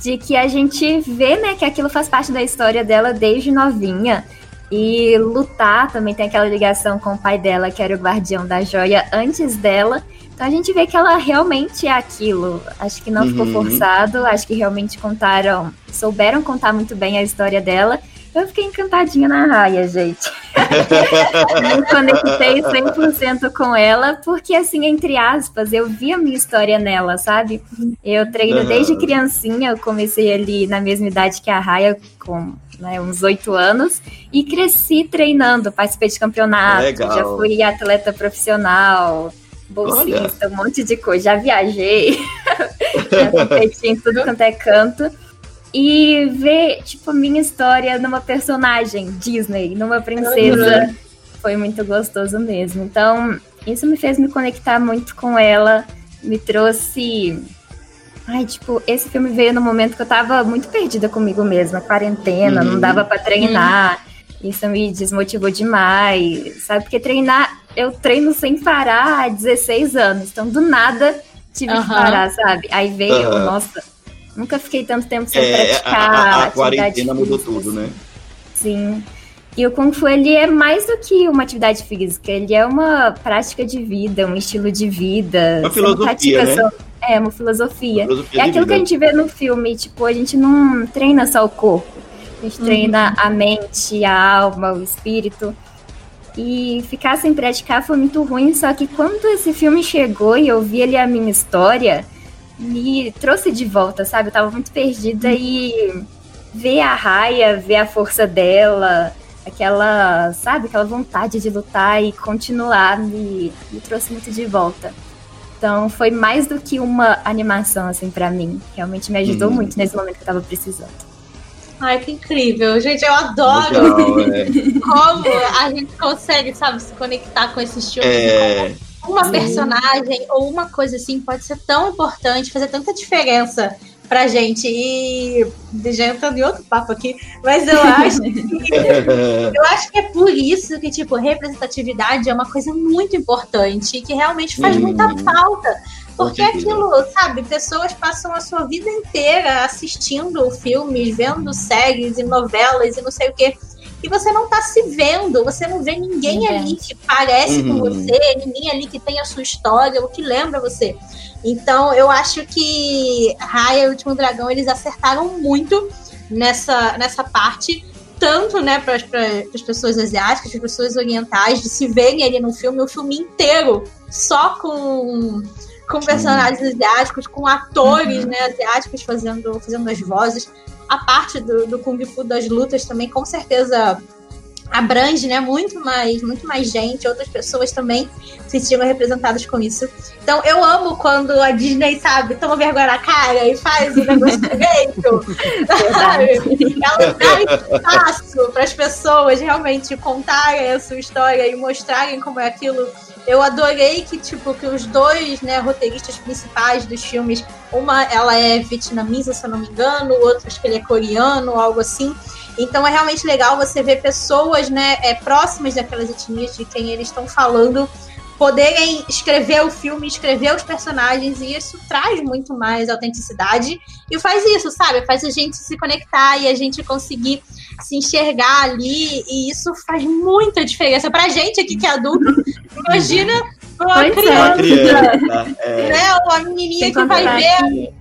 de que a gente vê, né, que aquilo faz parte da história dela desde novinha. E lutar também tem aquela ligação com o pai dela, que era o guardião da joia antes dela. Então a gente vê que ela realmente é aquilo. Acho que não uhum. ficou forçado, acho que realmente contaram, souberam contar muito bem a história dela. Eu fiquei encantadinha na raia, gente. Me conectei 100% com ela, porque, assim, entre aspas, eu vi a minha história nela, sabe? Eu treino uhum. desde criancinha, eu comecei ali na mesma idade que a Raia, com né, uns oito anos, e cresci treinando, participei de campeonato, Legal. já fui atleta profissional, bolsista, Olha. um monte de coisa, já viajei, já competi em tudo quanto é canto. E ver, tipo, a minha história numa personagem Disney, numa princesa, uhum. foi muito gostoso mesmo. Então, isso me fez me conectar muito com ela, me trouxe Ai, tipo, esse filme veio no momento que eu tava muito perdida comigo mesma, quarentena, uhum. não dava para treinar. Uhum. Isso me desmotivou demais, sabe? Porque treinar, eu treino sem parar há 16 anos, então do nada tive uhum. que parar, sabe? Aí veio, nossa, nunca fiquei tanto tempo sem é, praticar. A, a, a quarentena mudou tudo, né? Sim. E o Kung Fu, ele é mais do que uma atividade física, ele é uma prática de vida, um estilo de vida. Uma filosofia, né? Só... É, uma filosofia. filosofia é aquilo que a gente vê no filme, tipo, a gente não treina só o corpo, a gente uhum. treina a mente, a alma, o espírito. E ficar sem praticar foi muito ruim, só que quando esse filme chegou e eu vi ali a minha história, me trouxe de volta, sabe? Eu tava muito perdida e ver a Raia, ver a força dela, aquela, sabe, aquela vontade de lutar e continuar me, me trouxe muito de volta. Então foi mais do que uma animação, assim, para mim. Realmente me ajudou hum. muito nesse momento que eu tava precisando. Ai, que incrível. Gente, eu adoro Legal, é. como a gente consegue, sabe, se conectar com esses filmes. É... Uma personagem ou uma coisa assim pode ser tão importante, fazer tanta diferença pra gente. E já entrando em outro papo aqui, mas eu acho que eu acho que é por isso que, tipo, representatividade é uma coisa muito importante e que realmente faz hum. muita falta. Porque aquilo, sabe, pessoas passam a sua vida inteira assistindo filmes, vendo séries e novelas e não sei o quê. E você não tá se vendo, você não vê ninguém uhum. ali que parece uhum. com você, ninguém ali que tem a sua história ou que lembra você. Então, eu acho que Raya e o Último Dragão, eles acertaram muito nessa, nessa parte, tanto né, para as pessoas asiáticas, para as pessoas orientais, de se verem ali no filme, o filme inteiro, só com, com personagens asiáticos, com atores uhum. né, asiáticos fazendo, fazendo as vozes. A parte do, do Kung Fu das lutas também, com certeza abrange, né, muito mais, muito mais gente, outras pessoas também se sentirem representadas com isso. Então eu amo quando a Disney, sabe, toma vergonha na cara e faz o negócio direito, sabe? Ela dá espaço para as pessoas realmente contarem a sua história e mostrarem como é aquilo. Eu adorei que, tipo, que os dois, né, roteiristas principais dos filmes, uma ela é vietnamita, se eu não me engano, o outro acho que ele é coreano, algo assim então é realmente legal você ver pessoas né, é, próximas daquelas etnias de quem eles estão falando poderem escrever o filme, escrever os personagens, e isso traz muito mais autenticidade e faz isso, sabe? Faz a gente se conectar e a gente conseguir se enxergar ali, e isso faz muita diferença pra gente aqui que é adulto. Imagina uma é. criança, uma criança né? Uma menininha que vai ver.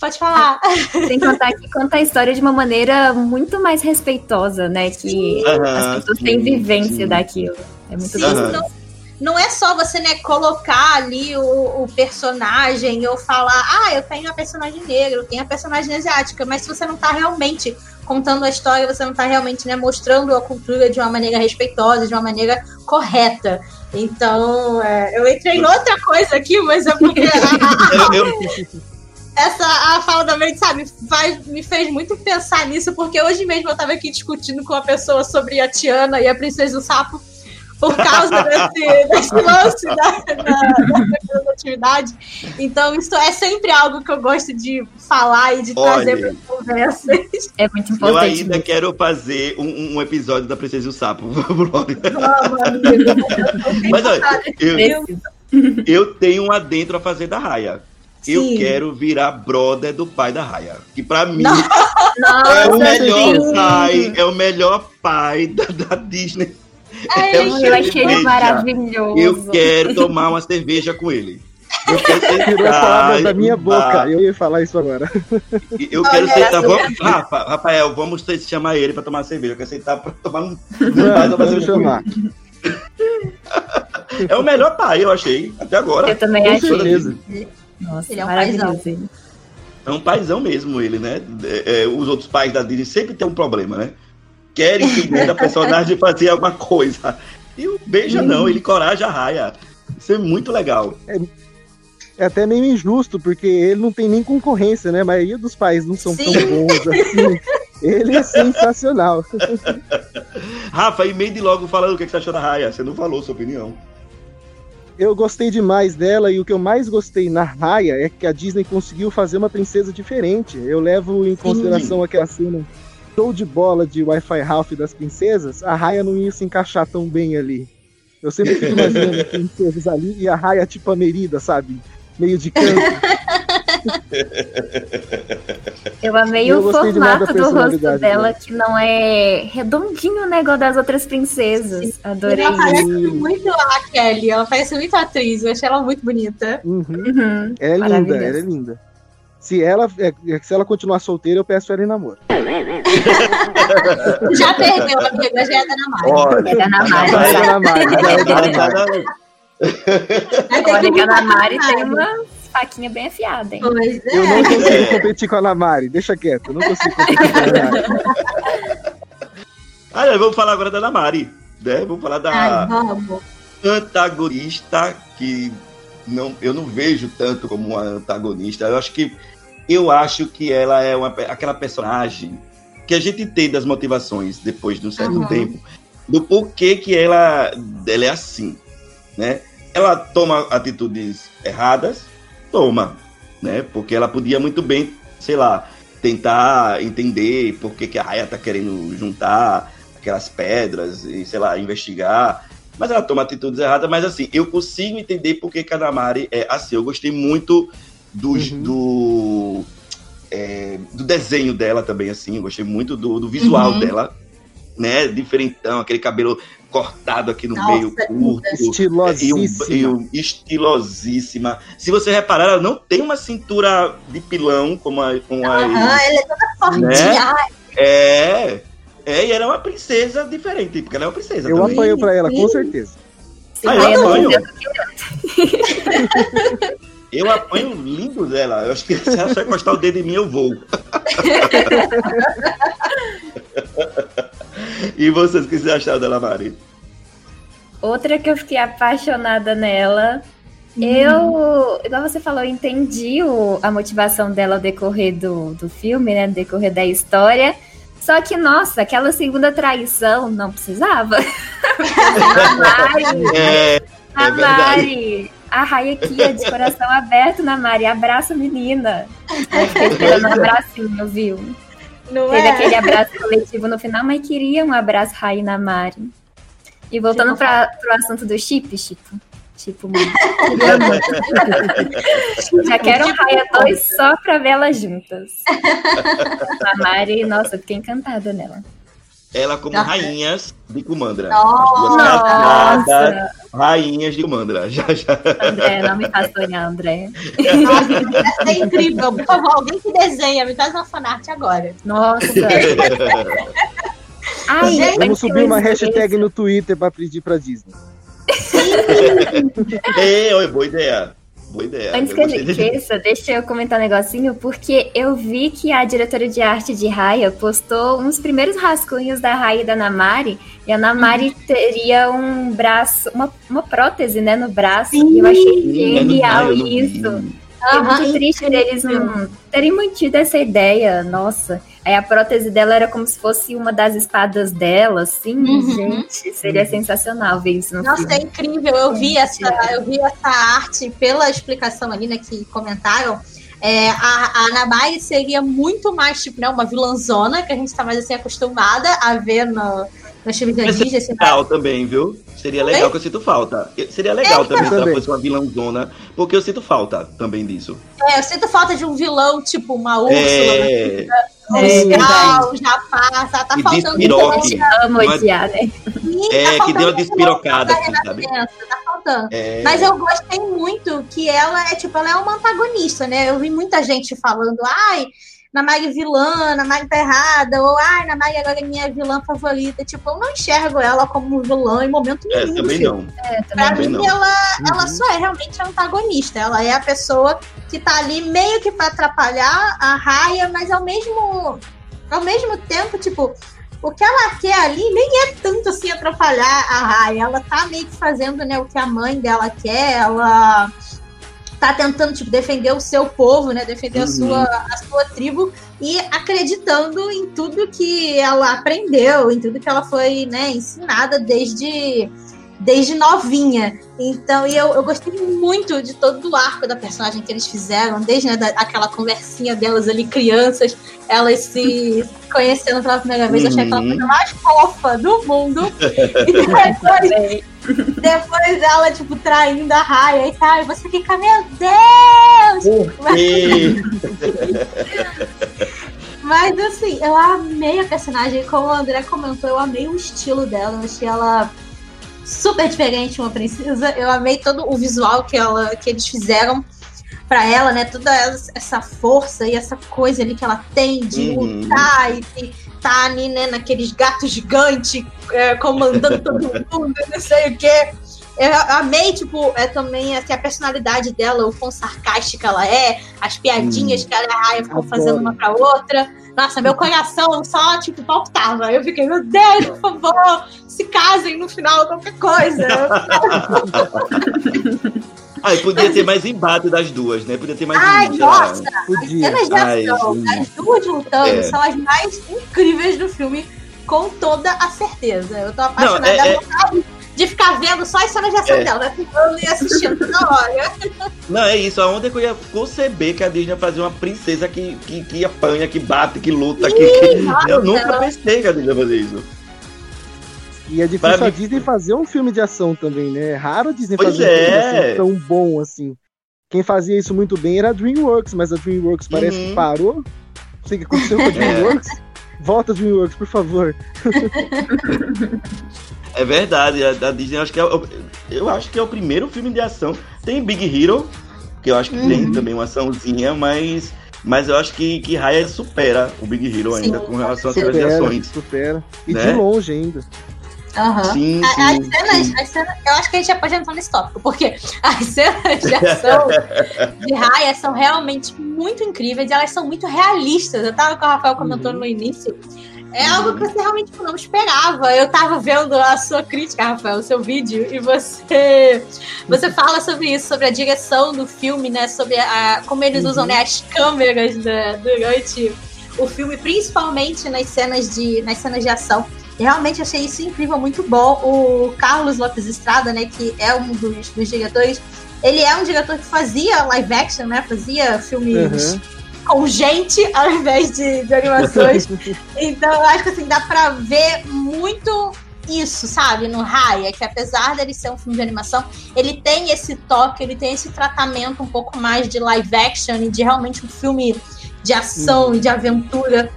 Pode falar. Sem contar que conta a história de uma maneira muito mais respeitosa, né? Que uhum, as pessoas sim, têm vivência sim. daquilo. É muito sim, gostoso. Não, não é só você, né, colocar ali o, o, personagem ou falar, ah, eu tenho a personagem negra, eu tenho a personagem asiática, mas se você não tá realmente contando a história, você não tá realmente, né, mostrando a cultura de uma maneira respeitosa, de uma maneira correta. Então, é, eu entrei em outra coisa aqui, mas é porque. eu, eu essa a fala da mente, sabe, faz, me fez muito pensar nisso, porque hoje mesmo eu tava aqui discutindo com uma pessoa sobre a Tiana e a Princesa do Sapo por causa desse, desse lance da, da, atividade. Então, isso é sempre algo que eu gosto de falar e de Olha, trazer para conversas. É muito importante. Eu ainda mesmo. quero fazer um, um, episódio da Princesa do Sapo. Mas olha, eu, eu tenho um adentro a fazer da Raia. Sim. Eu quero virar brother do pai da Raya. Que pra mim Nossa, é o melhor sim. pai, é o melhor pai da, da Disney. Ai, é eu achei ele maravilhoso. Eu quero tomar uma cerveja com ele. Eu quero Tirou a palavra da minha boca. Eu ia falar isso agora. Eu quero Olha, sentar. Vamos, Rafa, Rafael, vamos chamar ele para tomar cerveja. Eu quero sentar para tomar um. Vamos chamar. É o melhor pai, eu achei, até agora. Eu também Com Certeza. Nossa, ele é um maravilhoso. É um paizão mesmo ele, né? É, é, os outros pais da Disney sempre tem um problema, né? Querem que a personagem fazer alguma coisa. E o Beija não, ele coraja a raia. Isso é muito legal. É, é, até meio injusto, porque ele não tem nem concorrência, né? A maioria dos pais não são Sim. tão bons assim. Ele é sensacional. Rafa, emende logo falando o que você achou da Raya. Você não falou sua opinião. Eu gostei demais dela e o que eu mais gostei na Raya é que a Disney conseguiu fazer uma princesa diferente. Eu levo em consideração Sim. aquela cena show de bola de Wi-Fi Ralph das princesas. A Raya não ia se encaixar tão bem ali. Eu sempre fico imaginando princesas ali e a Raya tipo a Merida, sabe? Meio de canto. Eu amei eu o formato do rosto dela, que não é redondinho, né? Igual das outras princesas. Sim. Adorei. Ela parece muito a Kelly, ela parece muito atriz. Eu achei ela muito bonita. Uhum. Uhum. Ela é linda, ela é linda. Se ela, é, se ela continuar solteira, eu peço ela em namoro. já perdeu, amiga, já é da Namari. Olha, é da Namari. É da Namari. Olha que a Namari tem uma faquinha bem afiada, hein? Pois é. Eu não consigo competir com a Namari, deixa quieto, eu não consigo competir com a Namari. Ah, vamos falar agora da Namari, né? Vamos falar da Ai, vamos. antagonista que não, eu não vejo tanto como uma antagonista. Eu acho que eu acho que ela é uma, aquela personagem que a gente tem das motivações depois de um certo uhum. tempo do porquê que ela, ela é assim, né? Ela toma atitudes erradas, toma, né? Porque ela podia muito bem, sei lá, tentar entender por que, que a Raya tá querendo juntar aquelas pedras e, sei lá, investigar. Mas ela toma atitudes erradas, mas assim, eu consigo entender por que Kanamari é assim. Eu gostei muito dos, uhum. do, é, do desenho dela também, assim. Eu gostei muito do, do visual uhum. dela, né? Diferentão, aquele cabelo cortado aqui no Nossa, meio, curto. Estilosíssima. E, um, e estilosíssima. Se você reparar, ela não tem uma cintura de pilão como a. Com a ela é toda forte. Né? É. É, e ela é uma princesa diferente, porque ela é uma princesa. Eu também. apanho pra ela, com certeza. Ah, eu apanho. eu apanho lindo dela. Eu acho que se ela só encostar o dedo em mim, eu vou. e vocês, o que vocês acharam dela, Mari? Outra que eu fiquei apaixonada nela. Hum. Eu, igual você falou, eu entendi o, a motivação dela ao decorrer do, do filme, né? No decorrer da história. Só que, nossa, aquela segunda traição não precisava. a Mari. É, a é Mari. A aqui, de coração aberto na Mari. Abraça a menina. Aí fiquei esperando um abracinho, viu? Não Teve é? aquele abraço coletivo no final, mas queria um abraço Rai na Mari. E voltando para o assunto do chip, Chico. Tipo, mano. Já quero um Raia 2 só pra ver elas juntas. A Mari, nossa, fiquei encantada nela. Ela como nossa. rainhas de Kumandra. Nossa. rainhas de Kumandra. Já, já. André, não me faz sonhar, André. Nossa, é incrível. Por favor, alguém que desenha, me faz uma fanart agora. Nossa. Ai, Gente, Vamos subir uma hashtag no Twitter pra pedir pra Disney é, boa ideia. Boa ideia. Antes que eu esqueça, deixa eu comentar um negocinho, porque eu vi que a diretora de arte de Raya postou uns primeiros rascunhos da Raya e da Namari, e a Namari uhum. teria um braço, uma, uma prótese, né, no braço, Sim. e eu achei genial isso. É muito triste eles não terem mantido essa ideia, nossa. Aí a prótese dela era como se fosse uma das espadas dela, assim, uhum. gente, seria sensacional ver isso no Nossa, filme. é incrível, eu vi essa, eu vi essa arte pela explicação ali, né, que comentaram. É, a, a Anabai seria muito mais, tipo, né, uma vilãzona que a gente tá mais assim acostumada a ver no, da Disney. Assim, legal também, viu? Seria legal que eu sinto falta. Seria legal é, também se ela fosse uma vilãozona, porque eu sinto falta também disso. É, eu sinto falta de um vilão, tipo uma Úrsula, é... É, legal, já passa, tá que faltando despiroque. Amo odiar, né? é, tá que deu uma despirocada, assim, sabe? tá faltando. É... Mas eu gostei muito que ela é, tipo, ela é uma antagonista, né? Eu vi muita gente falando, ai, na Mag vilã, na Mag tá errada, ou ai, na Mag agora é minha vilã favorita. Tipo, eu não enxergo ela como vilã em momento É, nenhum. também filme. não. É, Pra também mim, não. ela, ela Uhum. só é realmente antagonista. Ela é a pessoa que tá ali meio que pra atrapalhar a raia, mas ao mesmo, ao mesmo tempo, tipo, o que ela quer ali nem é tanto assim atrapalhar a raia. Ela tá meio que fazendo né, o que a mãe dela quer, ela tá tentando tipo, defender o seu povo, né? Defender a, Uhum. sua, a sua tribo e acreditando em tudo que ela aprendeu, em tudo que ela foi né, ensinada desde desde novinha. Então, e eu, eu gostei muito de todo o arco da personagem que eles fizeram, desde né, da, aquela conversinha delas ali, crianças, elas se conhecendo pela primeira vez. Eu achei aquela Uhum. coisa mais fofa do mundo. E depois, depois ela, tipo, traindo a raia e tal. E você fica, meu Deus! Mas assim, eu amei a personagem, como o André comentou, eu amei o estilo dela, eu achei ela super diferente, uma princesa. Eu amei todo o visual que, ela, que eles fizeram pra ela, né? Toda essa força e essa coisa ali que ela tem de Uhum. lutar e, e tá ali, né, naqueles gatos gigantes é, comandando todo mundo, não sei o quê. Eu amei, tipo, é também assim, a personalidade dela, o quão sarcástica ela é, as piadinhas que ela e a Raya ficam Adoro. fazendo uma pra outra. Nossa, meu coração só, tipo, palpitava. Eu fiquei, meu Deus, por favor, se casem no final, qualquer coisa. Ai, podia ter mais embate das duas, né? Podia ter mais Ai, um, nossa, as Podia. cenas de ação, as duas lutando, É. são as mais incríveis do filme, com toda a certeza. Eu tô apaixonada. Não, é- vontade de ficar vendo só as cenas de ação É. dela, né? Ficando e assistindo na hora. Não, é isso. Aonde é que eu ia conceber que a Disney ia fazer uma princesa que, que, que apanha, que bate, que luta, que. que- Eu nunca pensei que a Disney ia fazer isso. E é difícil Pra a mim- Disney fazer um filme de ação também, né? É raro a Disney Pois fazer um filme de é. ação tão bom assim. Quem fazia isso muito bem era a DreamWorks, mas a DreamWorks parece Uhum. que parou. Não sei o que aconteceu com a DreamWorks. Volta, DreamWorks, por favor. É verdade, a, a Disney acho que é, o- eu acho que é o primeiro filme de ação. Tem Big Hero, que eu acho que tem Uhum. também uma açãozinha, mas, mas eu acho que, que Raya supera o Big Hero Sim, ainda com relação às Supera, ações. supera. E Né? de longe ainda. Aham. Sim, A- As sim. cenas, sim. as cenas, eu acho que a gente já pode entrar nesse tópico, porque as cenas de ação de Raya são realmente muito incríveis e elas são muito realistas. Eu tava com o Rafael comentando Uhum. no início. É algo que você realmente não esperava. Eu tava vendo a sua crítica, Rafael, o seu vídeo, e você você fala sobre isso, sobre a direção do filme, né? Sobre a, como eles usam né, as câmeras né, durante o filme, principalmente nas cenas de, nas cenas de ação. Realmente achei isso incrível, muito bom. O Carlos Lopes Estrada, né, que é um dos, dos diretores, ele é um diretor que fazia live action, né? Fazia filmes Uhum. Com gente ao invés de, de animações. então, eu acho que assim, dá pra ver muito isso, sabe, no Raya, que apesar dele ser um filme de animação, ele tem esse toque, ele tem esse tratamento um pouco mais de live action e de realmente um filme de ação e de aventura.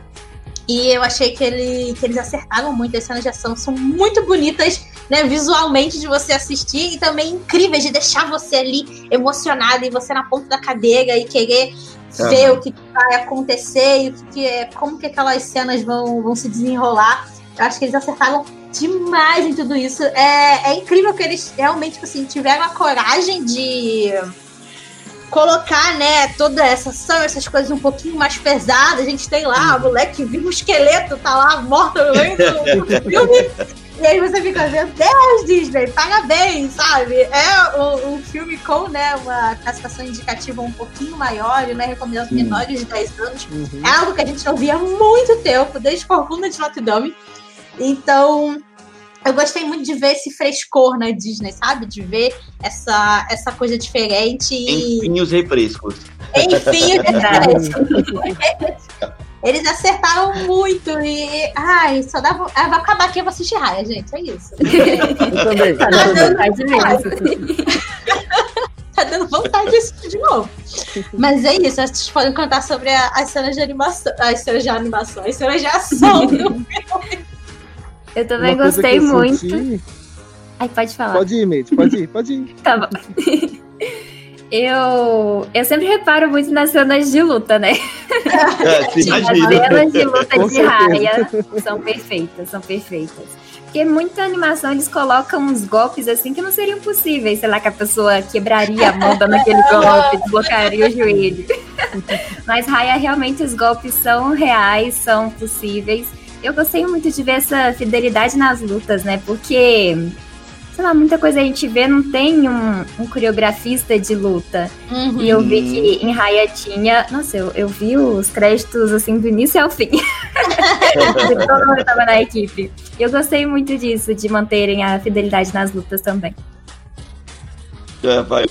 E eu achei que, ele, que eles acertaram muito. As cenas de ação são muito bonitas, né? Visualmente de você assistir e também incríveis de deixar você ali emocionado e você na ponta da cadeira e querer Aham. ver o que vai acontecer e o que, que é, como que aquelas cenas vão, vão se desenrolar. Eu acho que eles acertaram demais em tudo isso. É, é incrível que eles realmente tipo assim, tiveram a coragem de colocar, né, toda essa ação, essas coisas um pouquinho mais pesadas. A gente tem lá, o moleque viu um esqueleto, tá lá morto no meio do filme. E aí você fica, meu Deus, Disney, parabéns, sabe? É um, filme com, né, uma classificação indicativa um pouquinho maior, né, recomendado Sim. menores de 10 anos. Uhum. É algo que a gente não via há muito tempo, desde Corcunda de Notre Dame. Então, eu gostei muito de ver esse frescor na Disney, sabe? De ver essa, essa coisa diferente e, Enfim, os refrescos. enfim, Verdade. eles acertaram muito e. Ai, só dá. Ah, vai acabar aqui, eu vou assistir Raya, gente. É isso. Eu também. Tá dando vontade mesmo. tá dando vontade de assistir de novo. Mas é isso, vocês podem contar sobre a- as cenas de animação. As cenas de animação, as cenas de ação do Eu também Uma gostei eu muito. senti- Ai, pode falar. Pode ir, Mate, pode ir, pode ir. Tá bom. Eu, eu sempre reparo muito nas cenas de luta, né? É, As cenas de luta Com de certeza. raia são perfeitas, são perfeitas. Porque muita animação eles colocam uns golpes assim que não seriam possíveis. Sei lá, que a pessoa quebraria a mão dando aquele golpe, desbloquearia o joelho. Mas Raya, realmente os golpes são reais, são possíveis. Eu gostei muito de ver essa fidelidade nas lutas, né? Porque, sei lá, muita coisa a gente vê, não tem um, um coreografista de luta. Uhum. E eu vi que em Raya tinha. Nossa, eu, eu vi os créditos assim do início ao fim. Todo mundo tava na equipe. Eu gostei muito disso, de manterem a fidelidade nas lutas também. É, vai.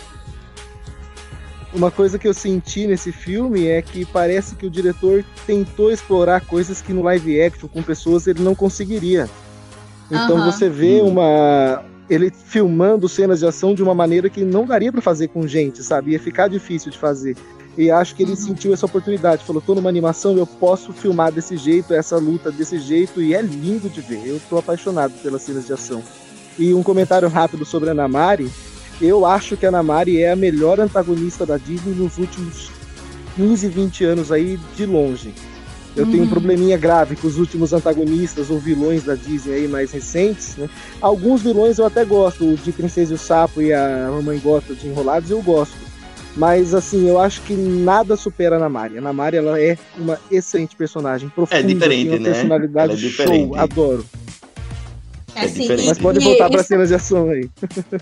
Uma coisa que eu senti nesse filme é que parece que o diretor tentou explorar coisas que no live action com pessoas ele não conseguiria. Então Aham. você vê uma ele filmando cenas de ação de uma maneira que não daria pra fazer com gente, sabe? Ia ficar difícil de fazer. E acho que ele Uhum. sentiu essa oportunidade. Falou, tô numa animação, eu posso filmar desse jeito, essa luta desse jeito, e é lindo de ver. Eu tô apaixonado pelas cenas de ação. E um comentário rápido sobre a Namari. Eu acho que a Namari é a melhor antagonista da Disney nos últimos 15, 20 anos aí, de longe. Eu tenho um Uhum. probleminha grave com os últimos antagonistas ou vilões da Disney aí mais recentes, né? Alguns vilões eu até gosto, o de Princesa e o Sapo e a Mamãe Gota de Enrolados eu gosto. Mas assim, eu acho que nada supera a Namari. A Namari ela é uma excelente personagem, profunda, diferente, tem uma né? personalidade Ela é diferente. show, adoro. É assim, diferente. e- Mas pode voltar para cenas de ação aí.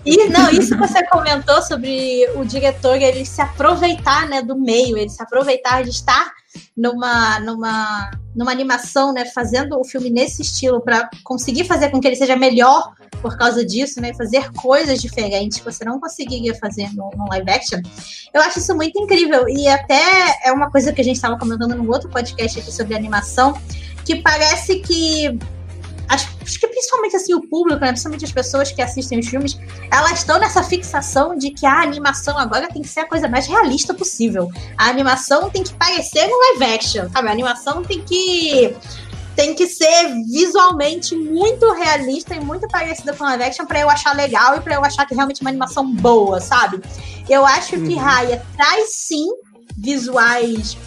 E não, isso que você comentou sobre o diretor ele se aproveitar, né, do meio, ele se aproveitar de estar numa numa numa animação, né, fazendo o filme nesse estilo para conseguir fazer com que ele seja melhor por causa disso, né, fazer coisas diferentes que você não conseguiria fazer no, no live action. Eu acho isso muito incrível e até é uma coisa que a gente estava comentando no outro podcast aqui sobre animação, que parece que acho, que principalmente assim o público, né, principalmente as pessoas que assistem os filmes, elas estão nessa fixação de que a animação agora tem que ser a coisa mais realista possível. A animação tem que parecer um live action, sabe? A animação tem que tem que ser visualmente muito realista e muito parecida com live action para eu achar legal e para eu achar que realmente é uma animação boa, sabe? Eu acho que Uhum. Raya traz sim visuais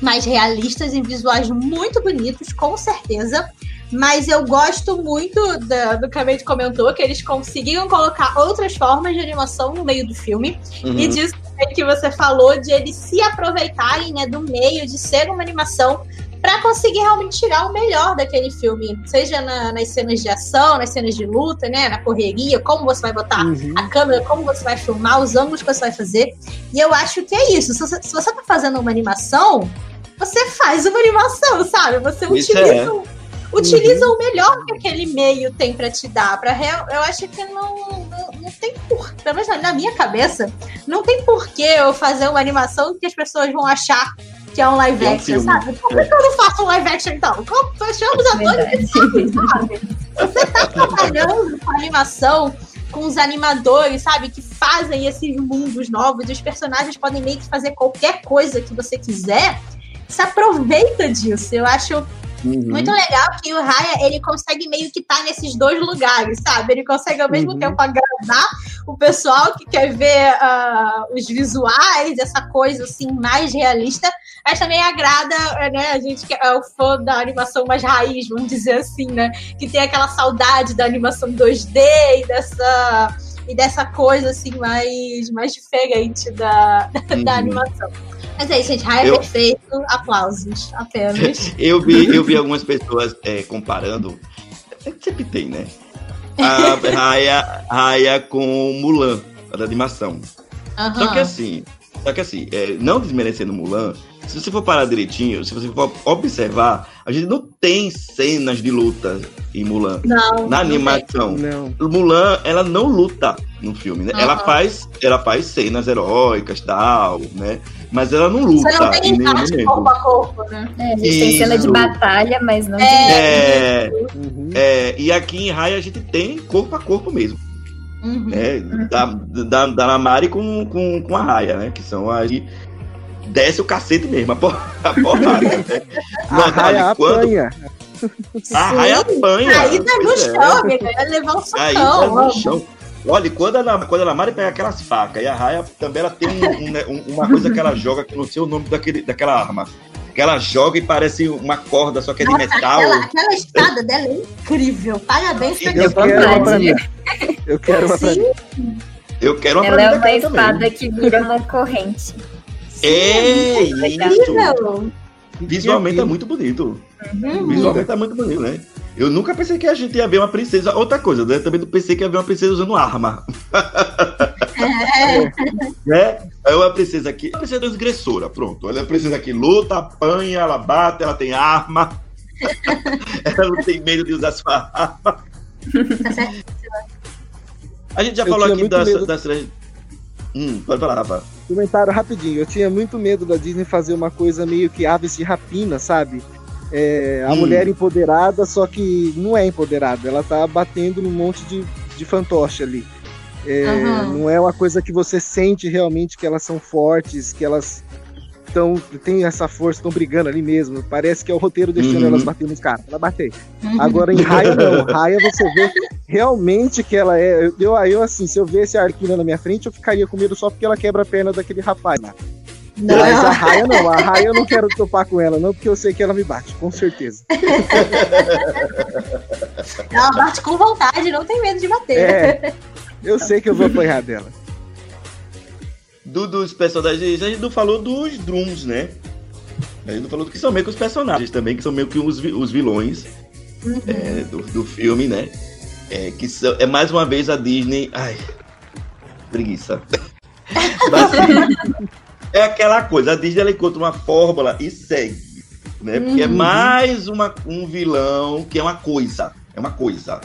mais realistas e visuais muito bonitos, com certeza. Mas eu gosto muito da- do que a Made comentou, que eles conseguiram colocar outras formas de animação no meio do filme. Uhum. E disso também que você falou, de eles se aproveitarem né, do meio, de ser uma animação, para conseguir realmente tirar o melhor daquele filme. Seja na- nas cenas de ação, nas cenas de luta, né, na correria, como você vai botar Uhum. a câmera, como você vai filmar, os ângulos que você vai fazer. E eu acho que é isso. Se você, se você tá fazendo uma animação, você faz uma animação, sabe? Você Isso utiliza, é. Utiliza o melhor que aquele meio tem pra te dar. Pra real, eu acho que não, não, não tem por, pelo menos na- minha cabeça, não tem porquê eu fazer uma animação que as pessoas vão achar que é um live É um action, filme. sabe? Por que que eu não faço um live action então? Como fechamos a Verdade. você tá trabalhando com animação com os animadores, sabe? Que fazem esses mundos novos. E os personagens podem meio que fazer qualquer coisa que você quiser. Se aproveita disso. Eu acho Uhum. muito legal que o Raya, ele consegue meio que estar nesses dois lugares, sabe? Ele consegue ao mesmo Uhum. tempo agradar o pessoal que quer ver ah, os visuais, essa coisa assim mais realista, mas também agrada, né, a gente que é o fã da animação mais raiz, vamos dizer assim, né? Que tem aquela saudade da animação 2D e dessa e dessa coisa assim mais mais diferente da, da Uhum. animação. Mas é isso, gente. Raya Eu- perfeito. Aplausos, apenas. Eu vi, eu vi algumas pessoas é, comparando. Sempre tem, né? A Raya, Raya com Mulan, a da animação. Só que assim, só que assim, é, não desmerecendo Mulan, se você for parar direitinho, se você for observar, a gente não tem cenas de luta em Mulan. Não. Na animação. Não. Mulan, ela não luta no filme, né? Ela Aham. faz, ela faz cenas heróicas, tal, né? Mas ela não luta Você não tem embate corpo a corpo, né? É, a gente tem cena de Isso. batalha, mas não de É, Uhum. é, e aqui em Raya a gente tem corpo a corpo mesmo, Uhum. né? Da, da, da Namari com, com, com a Raya, né? Que são aí. Desce o cacete mesmo, a, por, a porrada. né? A olha, quando apanha. a Raia apanha. Caída no é. chão, amiga. Ia levar um Caída socão. no chão. Olha, quando a, quando a Mari pega aquelas facas e a Raya também ela tem um, né, um, uma coisa que ela joga que não sei o nome daquele, daquela arma. Que ela joga e parece uma corda, só que é de Nossa, metal. Aquela, aquela espada dela é incrível. Parabéns pra Eu quero uma pra mim. Eu quero uma pra mim. Eu quero uma Ela é uma espada também. que vira uma corrente. É isso! Visualmente é muito bonito. Uhum. Visualmente é muito bonito, né? Eu nunca pensei que a gente ia ver uma princesa. Outra coisa, né? Também não pensei que ia ver uma princesa usando arma. É. né? É uma princesa aqui. Uma princesa transgressora, pronto. Ela é uma princesa que luta, apanha, ela bate, ela tem arma. ela não tem medo de usar sua arma. A gente já eu falou aqui das, das, Hum, pode falar, Rafa. Comentário rapidinho. Eu tinha muito medo da Disney fazer uma coisa meio que aves de rapina, sabe? É, a hum. mulher empoderada, só que não é empoderada. Ela tá batendo num monte de, de fantoche ali. É, uhum. Não é uma coisa que você sente realmente que elas são fortes, que elas tão, tem essa força, estão brigando ali mesmo. Parece que é o roteiro deixando uhum. elas bater nos caras. Ela bateu. Uhum. Agora em Raia não. Raia você vê realmente que ela é. Eu, eu assim, se eu visse a Arquina na minha frente, eu ficaria com medo só porque ela quebra a perna daquele rapaz lá. Não. Mas a Raia não, a Raia eu não quero topar com ela, não, porque eu sei que ela me bate, com certeza. Ela bate com vontade, não tem medo de bater. É, eu sei que eu vou apanhar dela do, dos personagens. A gente não falou dos drums, né? A gente não falou do que são meio que os personagens também, que são meio que os, os vilões uhum. é, do, do filme, né? É, que são, é mais uma vez a Disney. Ai, preguiça. Mas, é aquela coisa, a Disney ela encontra uma fórmula e segue. Né? Porque é uhum. é mais uma, um vilão que é uma coisa. É uma coisa.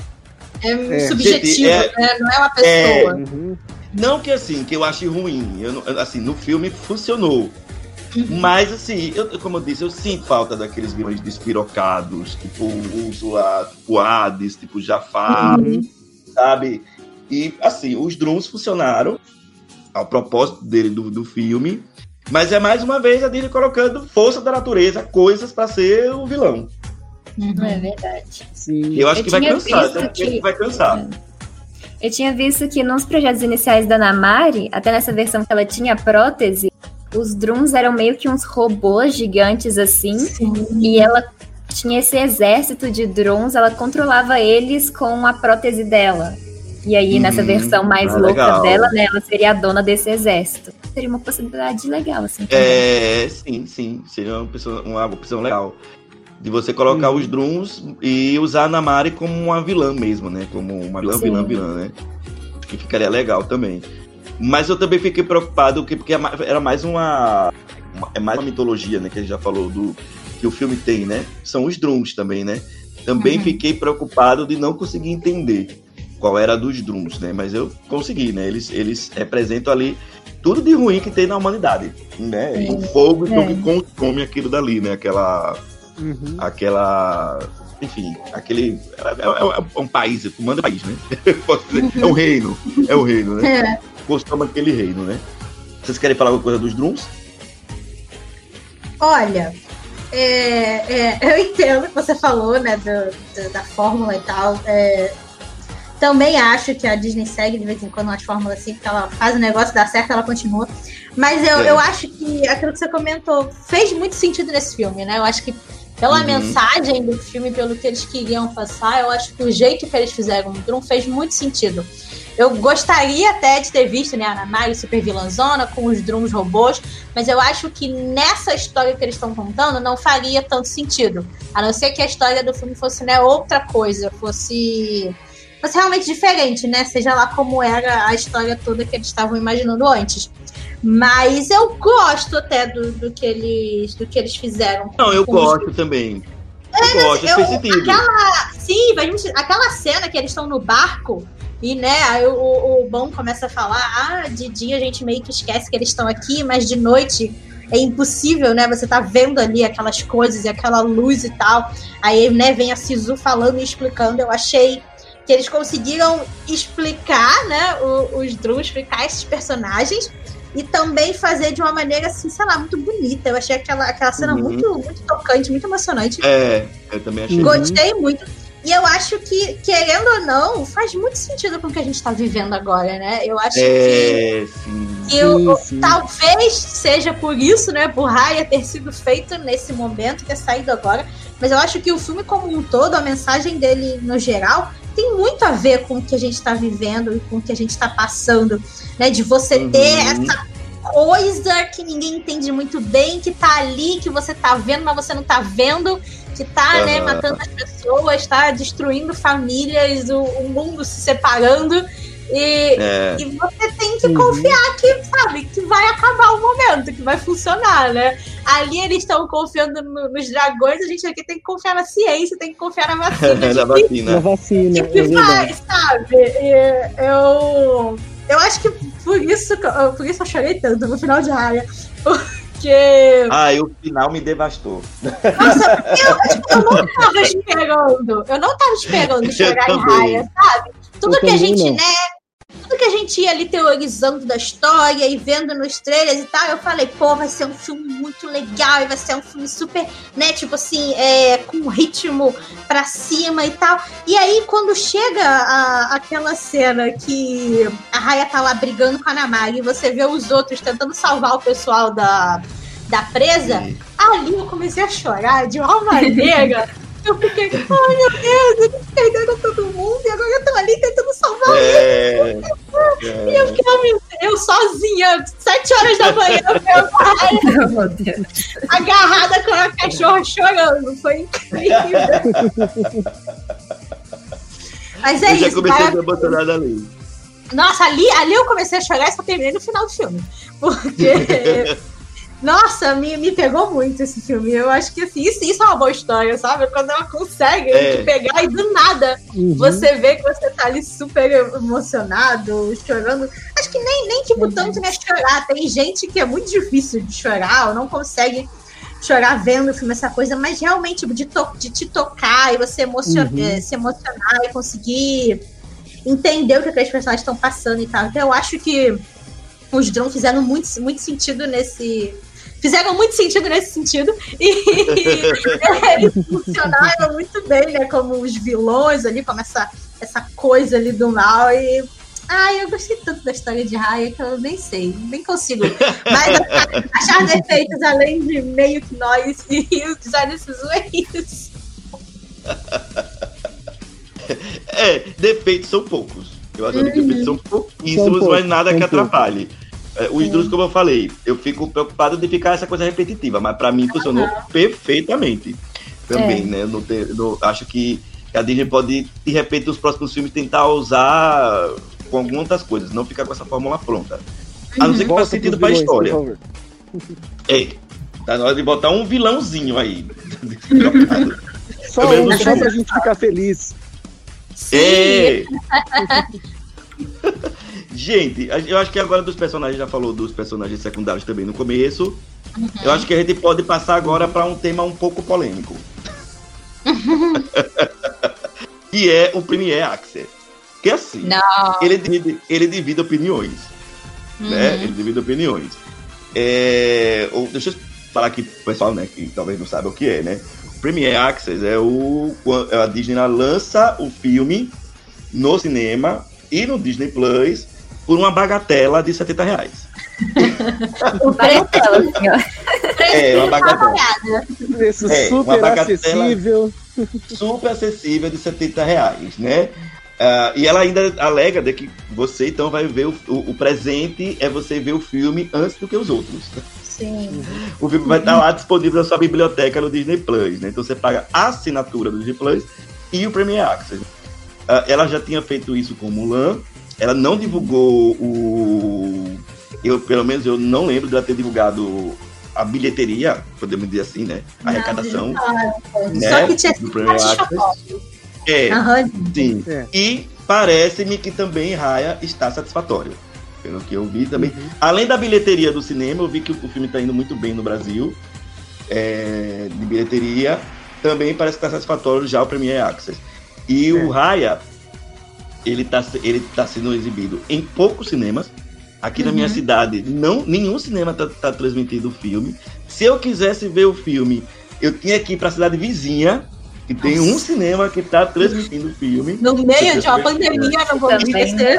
É, é. subjetivo, é, né? Não é uma pessoa. É, uhum. Não que assim, que eu ache ruim. Eu, assim, no filme funcionou. Uhum. Mas assim, eu, como eu disse, eu sinto falta daqueles vilões despirocados, tipo Úrsula, tipo Hades, tipo Jafar, uhum. sabe? E assim, os drones funcionaram ao propósito dele do, do filme. Mas é mais uma vez a dele colocando força da natureza, coisas para ser o vilão. Uhum. É verdade. Sim. Eu acho eu que vai cansar, que... vai cansar. É. Eu tinha visto que nos projetos iniciais da Namari, até nessa versão que ela tinha prótese, os drums eram meio que uns robôs gigantes assim, Sim. e ela tinha esse exército de drones, ela controlava eles com a prótese dela. E aí, hum, nessa versão mais ah, louca legal. dela, né, ela seria a dona desse exército. Seria uma possibilidade legal, assim. Também. É, sim, sim. Seria uma, pessoa, uma opção legal de você colocar os drums e usar a Namari como uma vilã mesmo, né? Como uma vilã, Sim. vilã, vilã, né? Que ficaria legal também. Mas eu também fiquei preocupado porque é era mais uma, uma, é mais uma mitologia, né? Que a gente já falou do que o filme tem, né? São os drums também, né? Também uhum. fiquei preocupado de não conseguir entender qual era dos drums, né? Mas eu consegui, né? Eles, eles representam ali tudo de ruim que tem na humanidade, né? O fogo é. que consome aquilo dali, né? Aquela Uhum. Aquela. Enfim, aquele. É, é, é, um país, manda país, né? é um reino. É um reino, né? É. Gostamos daquele reino, né? Vocês querem falar alguma coisa dos drums? Olha, é, é, eu entendo o que você falou, né, do, do, da fórmula e tal. É, também acho que a Disney segue de vez em quando umas fórmulas assim, porque ela faz o negócio dar certo, ela continua. Mas eu, é. eu acho que aquilo que você comentou fez muito sentido nesse filme, né? Eu acho que pela uhum. mensagem do filme, pelo que eles queriam passar, eu acho que o jeito que eles fizeram o Drum fez muito sentido. Eu gostaria até de ter visto né, a Nanai super vilãzona com os drums robôs, mas eu acho que nessa história que eles estão contando não faria tanto sentido. A não ser que a história do filme fosse né, outra coisa, fosse, fosse realmente diferente, né? Seja lá como era a história toda que eles estavam imaginando antes. Mas eu gosto até do, do, que, eles, do que eles fizeram. Não, eu gosto os... também. Eu é, gosto, eu, sentido. Aquela, sim, aquela cena que eles estão no barco e, né, aí o, o Bom começa a falar: ah, de dia a gente meio que esquece que eles estão aqui, mas de noite é impossível, né? Você tá vendo ali aquelas coisas e aquela luz e tal. Aí, né, vem a Sisu falando e explicando. Eu achei que eles conseguiram explicar, né, os, os Drew, explicar esses personagens e também fazer de uma maneira, assim, sei lá, muito bonita. Eu achei aquela, aquela cena uhum. muito, muito tocante, muito emocionante. É, eu também achei. Gostei muito. E eu acho que, querendo ou não, faz muito sentido com o que a gente está vivendo agora, né? Eu acho É, que, sim. que eu- sim. talvez seja por isso, né? Por Raya ter sido feito nesse momento, ter saído agora. Mas eu acho que o filme como um todo, a mensagem dele no geral, tem muito a ver com o que a gente está vivendo e com o que a gente está passando, né? De você Uhum. ter essa coisa que ninguém entende muito bem, que tá ali, que você tá vendo, mas você não tá vendo, que tá, né, Aham. matando as pessoas, tá destruindo famílias, o, o mundo se separando. E, É, e você tem que Uhum. confiar que, sabe, que vai acabar o momento, que vai funcionar, né? Ali eles estão confiando no- nos dragões, a gente aqui tem que confiar na ciência, tem que confiar na vacina. da de Na vacina. vacina, que, que é sabe? E eu, eu acho que por isso, por isso eu chorei tanto no final de Raya. Porque. Ah, e o final me devastou. Nossa, eu, tipo, eu não tava esperando. Eu não tava esperando chorar em. Raya, sabe? Tudo que a gente, né? Gente ia ali teorizando da história e vendo nos trailers e tal, eu falei, pô, vai ser um filme muito legal e vai ser um filme super, né, tipo assim, é, com ritmo pra cima e tal. E aí, quando chega a- aquela cena que a Raya tá lá brigando com a Namari e você vê os outros tentando salvar o pessoal da, da presa, ali eu comecei a chorar de uma maneira. Eu fiquei, ai meu Deus, eles perderam todo mundo e agora eu tô ali tentando salvar É, e eu fiquei, ai, meu Deus, eu sozinha, sete horas da manhã, meu pai, Meu Deus. agarrada com a cachorra chorando. Foi incrível. Mas é eu já isso, comecei a cara. me abandonar. Nossa, ali, ali eu comecei a chorar e só terminei no final do filme. Porque. Nossa, me, me pegou muito esse filme. Eu acho que assim, isso, isso é uma boa história, sabe? Quando ela consegue É. te pegar e do nada Uhum. você vê que você tá ali super emocionado, chorando. Acho que nem, nem tipo, tanto né, chorar. Tem gente que é muito difícil de chorar, ou não consegue chorar vendo o filme, essa coisa, mas realmente tipo, de, to- de te tocar e você emocion Uhum. eh, se emocionar e conseguir entender o que aqueles personagens estão passando e tal. Então eu acho que os drones fizeram muito, muito sentido nesse. Fizeram muito sentido nesse sentido. E eles funcionaram muito bem, né? Como os vilões ali, como essa, essa coisa ali do mal. E. Ai, eu gostei tanto da história de Raya que eu nem sei, nem consigo. Mas achar- defeitos além de meio que nós e o design desses é isso. É, defeitos são poucos. Eu acho que Uhum. defeitos são pouquíssimos, São poucos, mas nada que poucos. atrapalhe. É, os Drus, como eu falei, eu fico preocupado de ficar essa coisa repetitiva, mas pra mim funcionou perfeitamente. Também, É. né? Eu não te- eu não- acho que a Disney pode, de repente, nos próximos filmes tentar usar com algumas outras coisas, não ficar com essa fórmula pronta. A não ser que faça sentido pra história. É, tá na hora de botar um vilãozinho aí. Só um, só sei. pra gente ficar feliz. É. gente, eu acho que agora dos personagens, já falou dos personagens secundários também no começo. Eu acho que a gente pode passar agora para um tema um pouco polêmico. que é o Premier Access. Que assim, Não. ele divide, ele divide opiniões. Né? Ele divide opiniões. É, ou- deixa eu falar aqui pro pessoal, né, que talvez não saiba o que é, né? O Premier Access é o a Disney lança o filme no cinema e no Disney Plus por uma bagatela de 70 reais. O preço Bagatela, assim, ó. É, uma bagatela. Preço É, uma super bagatela. acessível. super acessível de 70 reais, né? Ah, e ela ainda alega de que você então vai ver o, o- o presente é você ver o filme antes do que os outros. Sim. O filme vai estar lá disponível na sua biblioteca no Disney Plus, né? Então você paga a assinatura do Disney Plus e o Premier Access. Ah, ela já tinha feito isso com Mulan. Ela não divulgou o. Eu, pelo menos, eu não lembro dela ter divulgado a bilheteria, podemos dizer assim, né? A Não, arrecadação. né? Só que tinha do Premier. É, Aham. sim. É. E parece-me que também Raya está satisfatório. Pelo que eu vi também. Uhum. Além da bilheteria do cinema, eu vi que o filme está indo muito bem no Brasil. é, de bilheteria. Também parece que está satisfatório já o Premier Access. E o Raya, ele está ele tá sendo exibido em poucos cinemas. Aqui na minha Uhum. cidade, não, nenhum cinema está tá transmitindo o filme. Se eu quisesse ver o filme, eu tinha que ir para a cidade vizinha que tem um cinema que está transmitindo o filme. No meio de uma pandemia, não vou me esquecer.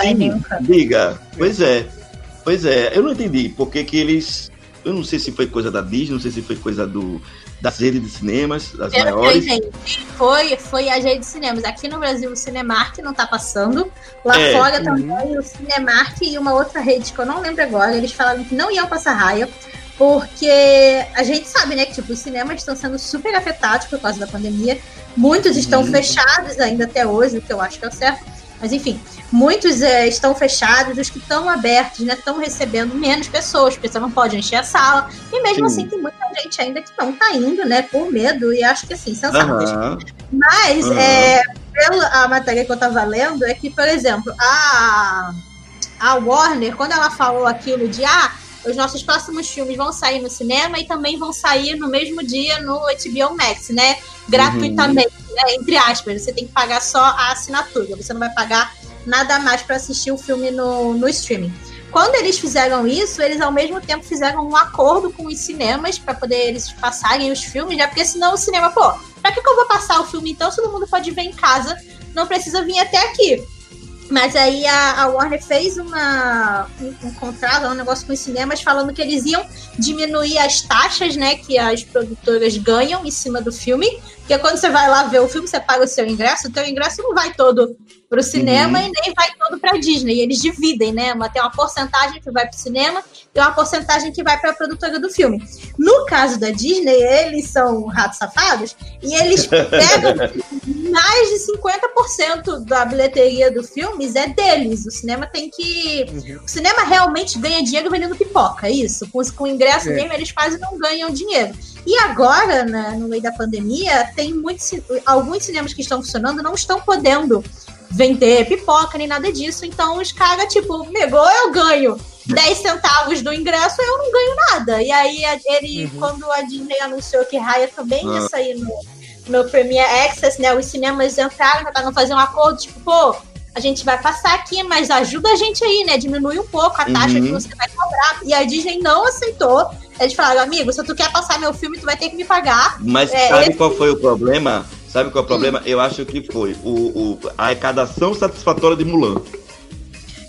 Diga, pois é. Pois é, eu não entendi por que, que eles. Eu não sei se foi coisa da Disney, não sei se foi coisa do, das redes de cinemas, das Pelo maiores. Que gente, foi, foi a rede de cinemas. Aqui no Brasil o Cinemark não tá passando. Lá é, fora também uhum. o Cinemark e uma outra rede que eu não lembro agora. Eles falaram que não iam passar raia. Porque a gente sabe, né, que tipo, os cinemas estão sendo super afetados por causa da pandemia. Muitos estão uhum. fechados ainda até hoje, o que eu acho que é o certo. Mas enfim, muitos é, estão fechados, os que estão abertos né, estão recebendo menos pessoas, porque você não pode encher a sala. E mesmo Sim. assim, tem muita gente ainda que não está indo, né, por medo, e acho que assim, sensato. Uhum. Mas, uhum. É, pela matéria que eu estava lendo, é que, por exemplo, a, a Warner, quando ela falou aquilo de ah, os nossos próximos filmes vão sair no cinema e também vão sair no mesmo dia no HBO Max, né? Gratuitamente, uhum. né? entre aspas. Você tem que pagar só a assinatura. Você não vai pagar nada mais para assistir o filme no, no streaming. Quando eles fizeram isso, eles ao mesmo tempo fizeram um acordo com os cinemas para poder eles passarem os filmes, né? Porque senão o cinema, pô, pra que, que eu vou passar o filme então se todo mundo pode ver em casa? Não precisa vir até aqui. Mas aí a, a Warner fez uma, um, um, contrato, um negócio com os cinemas, falando que eles iam diminuir as taxas né, que as produtoras ganham em cima do filme. Porque quando você vai lá ver o filme, você paga o seu ingresso, o teu ingresso não vai todo para o cinema uhum. e nem vai todo para a Disney. E eles dividem, né? Tem uma porcentagem que vai para o cinema e uma porcentagem que vai para a produtora do filme. No caso da Disney, eles são ratos safados e eles pegam mais de 50% da bilheteria do filme é deles. O cinema tem que. Uhum. O cinema realmente ganha dinheiro vendendo pipoca, é isso. Com, com o ingresso é. mesmo, eles quase não ganham dinheiro. E agora, né, no meio da pandemia, tem muitos. Alguns cinemas que estão funcionando não estão podendo vender pipoca nem nada disso. Então os caras, tipo, negou, eu ganho 10 centavos do ingresso, eu não ganho nada. E aí ele, uhum. quando a Disney anunciou que Raya também ia ah. sair no, no Premiere Access, né? Os cinemas entraram, tentaram fazer um acordo, tipo, pô, a gente vai passar aqui, mas ajuda a gente aí, né? Diminui um pouco a taxa uhum. que você vai cobrar. E a Disney não aceitou. Eles falaram, amigo, se tu quer passar meu filme, tu vai ter que me pagar. Mas é, sabe qual foi o problema? Sabe qual é o problema? Hum. Eu acho que foi o, o, a arrecadação satisfatória de Mulan.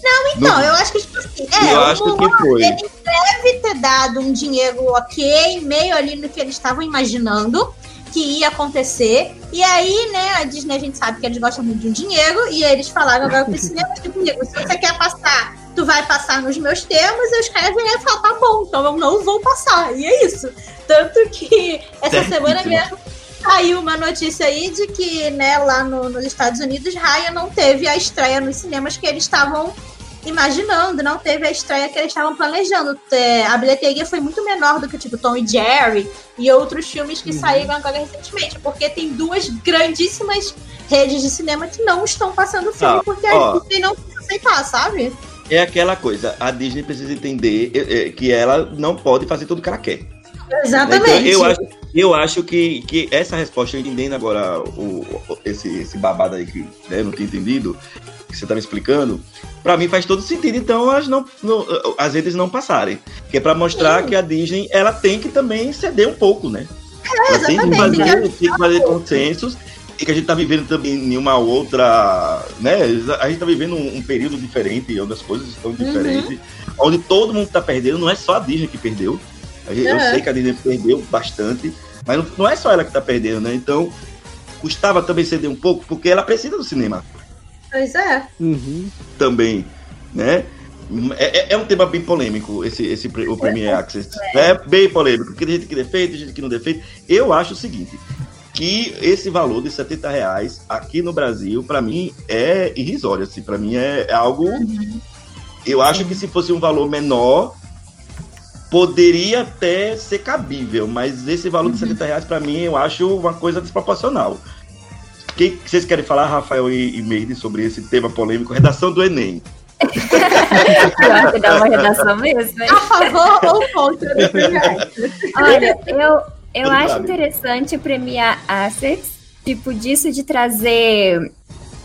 Não, então, no... eu acho que, tipo assim, é, eu acho Mulan, que foi. ele deve ter dado um dinheiro ok, meio ali no que eles estavam imaginando que ia acontecer. E aí, né, a Disney, a gente sabe que eles gostam muito de um dinheiro, e eles falaram agora pro cinema, tipo, se você quer passar, tu vai passar nos meus termos, e os caras e falam, tá bom, então eu não vou passar. E é isso. Tanto que essa semana mesmo saiu uma notícia aí de que, né, lá no, nos Estados Unidos, Raya não teve a estreia nos cinemas que eles estavam imaginando, não teve a estreia que eles estavam planejando. É, a bilheteria foi muito menor do que, tipo, Tom e Jerry e outros filmes que uhum. saíram agora recentemente, porque tem duas grandíssimas redes de cinema que não estão passando filme, ah, porque ó, a Disney não aceitar, sabe? É aquela coisa, a Disney precisa entender é, é, que ela não pode fazer tudo que ela quer. Exatamente. Então, eu acho, eu acho que, que essa resposta, entendendo agora o, esse, esse babado aí que né, não tinha entendido, que você está me explicando, para mim faz todo sentido, então, as, não, não, as redes não passarem. Que é para mostrar Sim. que a Disney ela tem que também ceder um pouco, né? É, ela tem que fazer, tem que fazer consensos e que a gente está vivendo também em uma outra, né? A gente está vivendo um, um, período diferente, onde as coisas estão uhum. diferentes, uhum. onde todo mundo está perdendo, não é só a Disney que perdeu, eu sei que a Disney perdeu bastante, mas não é só ela que está perdendo, né? Então, custava também ceder um pouco, porque ela precisa do cinema. Pois é. Uhum. Também, né? É, é, é, um tema bem polêmico, esse, esse o Premier Access. É. é bem polêmico, porque tem gente que defende, tem gente que não defende. Eu acho o seguinte, que esse valor de 70 reais aqui no Brasil, para mim, é irrisório. Assim, para mim é, é algo... Uhum. Eu acho que se fosse um valor menor, poderia até ser cabível, mas esse valor de 70 uhum. reais, para mim, eu acho uma coisa desproporcional. O que vocês querem falar, Rafael e, e Meire, sobre esse tema polêmico? Redação do Enem. Pior que dá uma redação mesmo, hein? A favor ou contra Olha, eu, eu acho interessante premiar assets, tipo, disso de trazer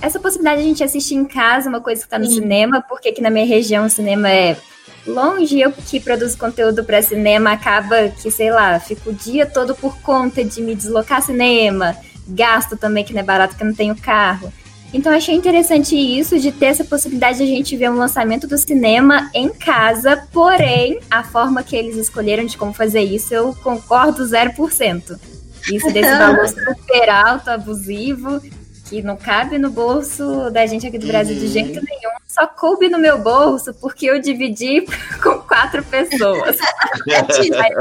essa possibilidade de a gente assistir em casa uma coisa que está no Sim. cinema, porque aqui na minha região o cinema é longe, eu que produzo conteúdo para cinema acaba que, sei lá, fico o dia todo por conta de me deslocar cinema, gasto também, que não é barato, que eu não tenho carro. Então achei interessante isso de ter essa possibilidade de a gente ver um lançamento do cinema em casa, porém, a forma que eles escolheram de como fazer isso, eu concordo 0%. Isso desse valor super alto, abusivo, que não cabe no bolso da gente aqui do Brasil de jeito uhum. nenhum. Só coube no meu bolso porque eu dividi com quatro pessoas. aí,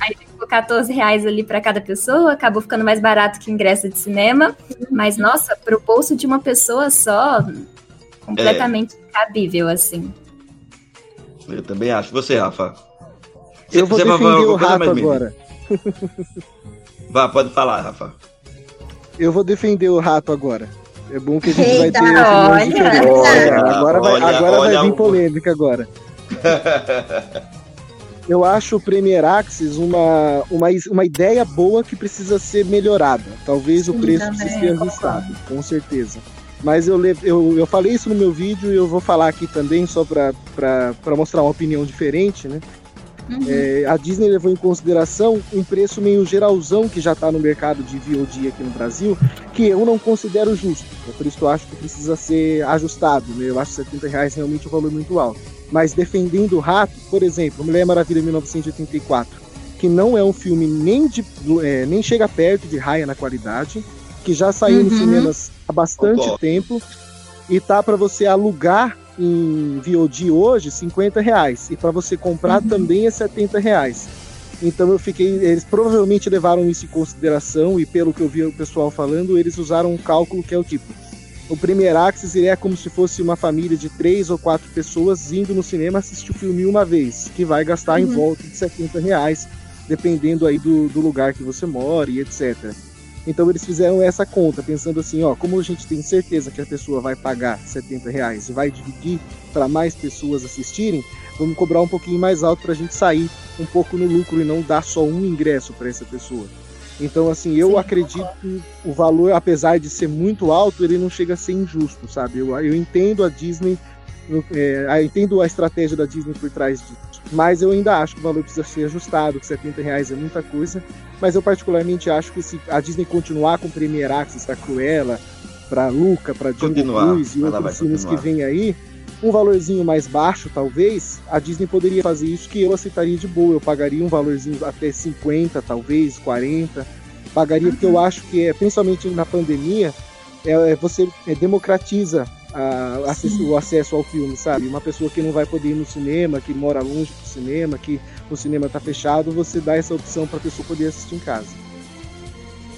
aí ficou 14 reais ali para cada pessoa, acabou ficando mais barato que ingresso de cinema. Mas, nossa, pro bolso de uma pessoa só, completamente é. cabível, assim. Eu também acho. Você, Rafa? Eu vou defender o rato agora. Vá, pode falar, Rafa. Eu vou defender o rato agora. É bom que a gente Eita, vai ter olha, olha, agora vai, olha, agora vai vir polêmica agora. Eu acho o Premier Axis uma, uma, uma ideia boa que precisa ser melhorada. Talvez Sim, o preço também, precise ser ajustado, com certeza. Mas eu, eu, eu falei isso no meu vídeo e eu vou falar aqui também, só para mostrar uma opinião diferente, né? Uhum. É, a Disney levou em consideração um preço meio geralzão que já está no mercado de VOD aqui no Brasil, que eu não considero justo. É por isso que eu acho que precisa ser ajustado. Né? Eu acho 70 reais realmente um valor muito alto. Mas defendendo o rato, por exemplo, Mulher Maravilha 1984, que não é um filme nem, de, é, nem chega perto de raia na qualidade, que já saiu uhum. nos cinemas há bastante tempo e tá para você alugar em VOD hoje 50 reais. E para você comprar uhum. também é 70 reais. Então eu fiquei. Eles provavelmente levaram isso em consideração, e pelo que eu vi o pessoal falando, eles usaram um cálculo que é o tipo. O Premier Access é como se fosse uma família de três ou quatro pessoas indo no cinema assistir o filme uma vez, que vai gastar uhum. em volta de 70 reais, dependendo aí do, do lugar que você mora e etc. Então eles fizeram essa conta, pensando assim, ó, como a gente tem certeza que a pessoa vai pagar 70 reais e vai dividir para mais pessoas assistirem, vamos cobrar um pouquinho mais alto para a gente sair um pouco no lucro e não dar só um ingresso para essa pessoa. Então, assim, eu Sim, acredito que o valor, apesar de ser muito alto, ele não chega a ser injusto, sabe? Eu, eu entendo a Disney, é, eu entendo a estratégia da Disney por trás disso. Mas eu ainda acho que o valor precisa ser ajustado, que 70 reais é muita coisa. Mas eu particularmente acho que se a Disney continuar com Premier Access para Cruella, para Luca, para Jungle Cruise e outros filmes que vem aí, um valorzinho mais baixo, talvez, a Disney poderia fazer isso que eu aceitaria de boa. Eu pagaria um valorzinho até 50, talvez, 40. Pagaria, uhum. porque eu acho que, é, principalmente na pandemia, é, é você é, democratiza a, o acesso ao filme, sabe? Uma pessoa que não vai poder ir no cinema, que mora longe do cinema, que o cinema está fechado, você dá essa opção para a pessoa poder assistir em casa.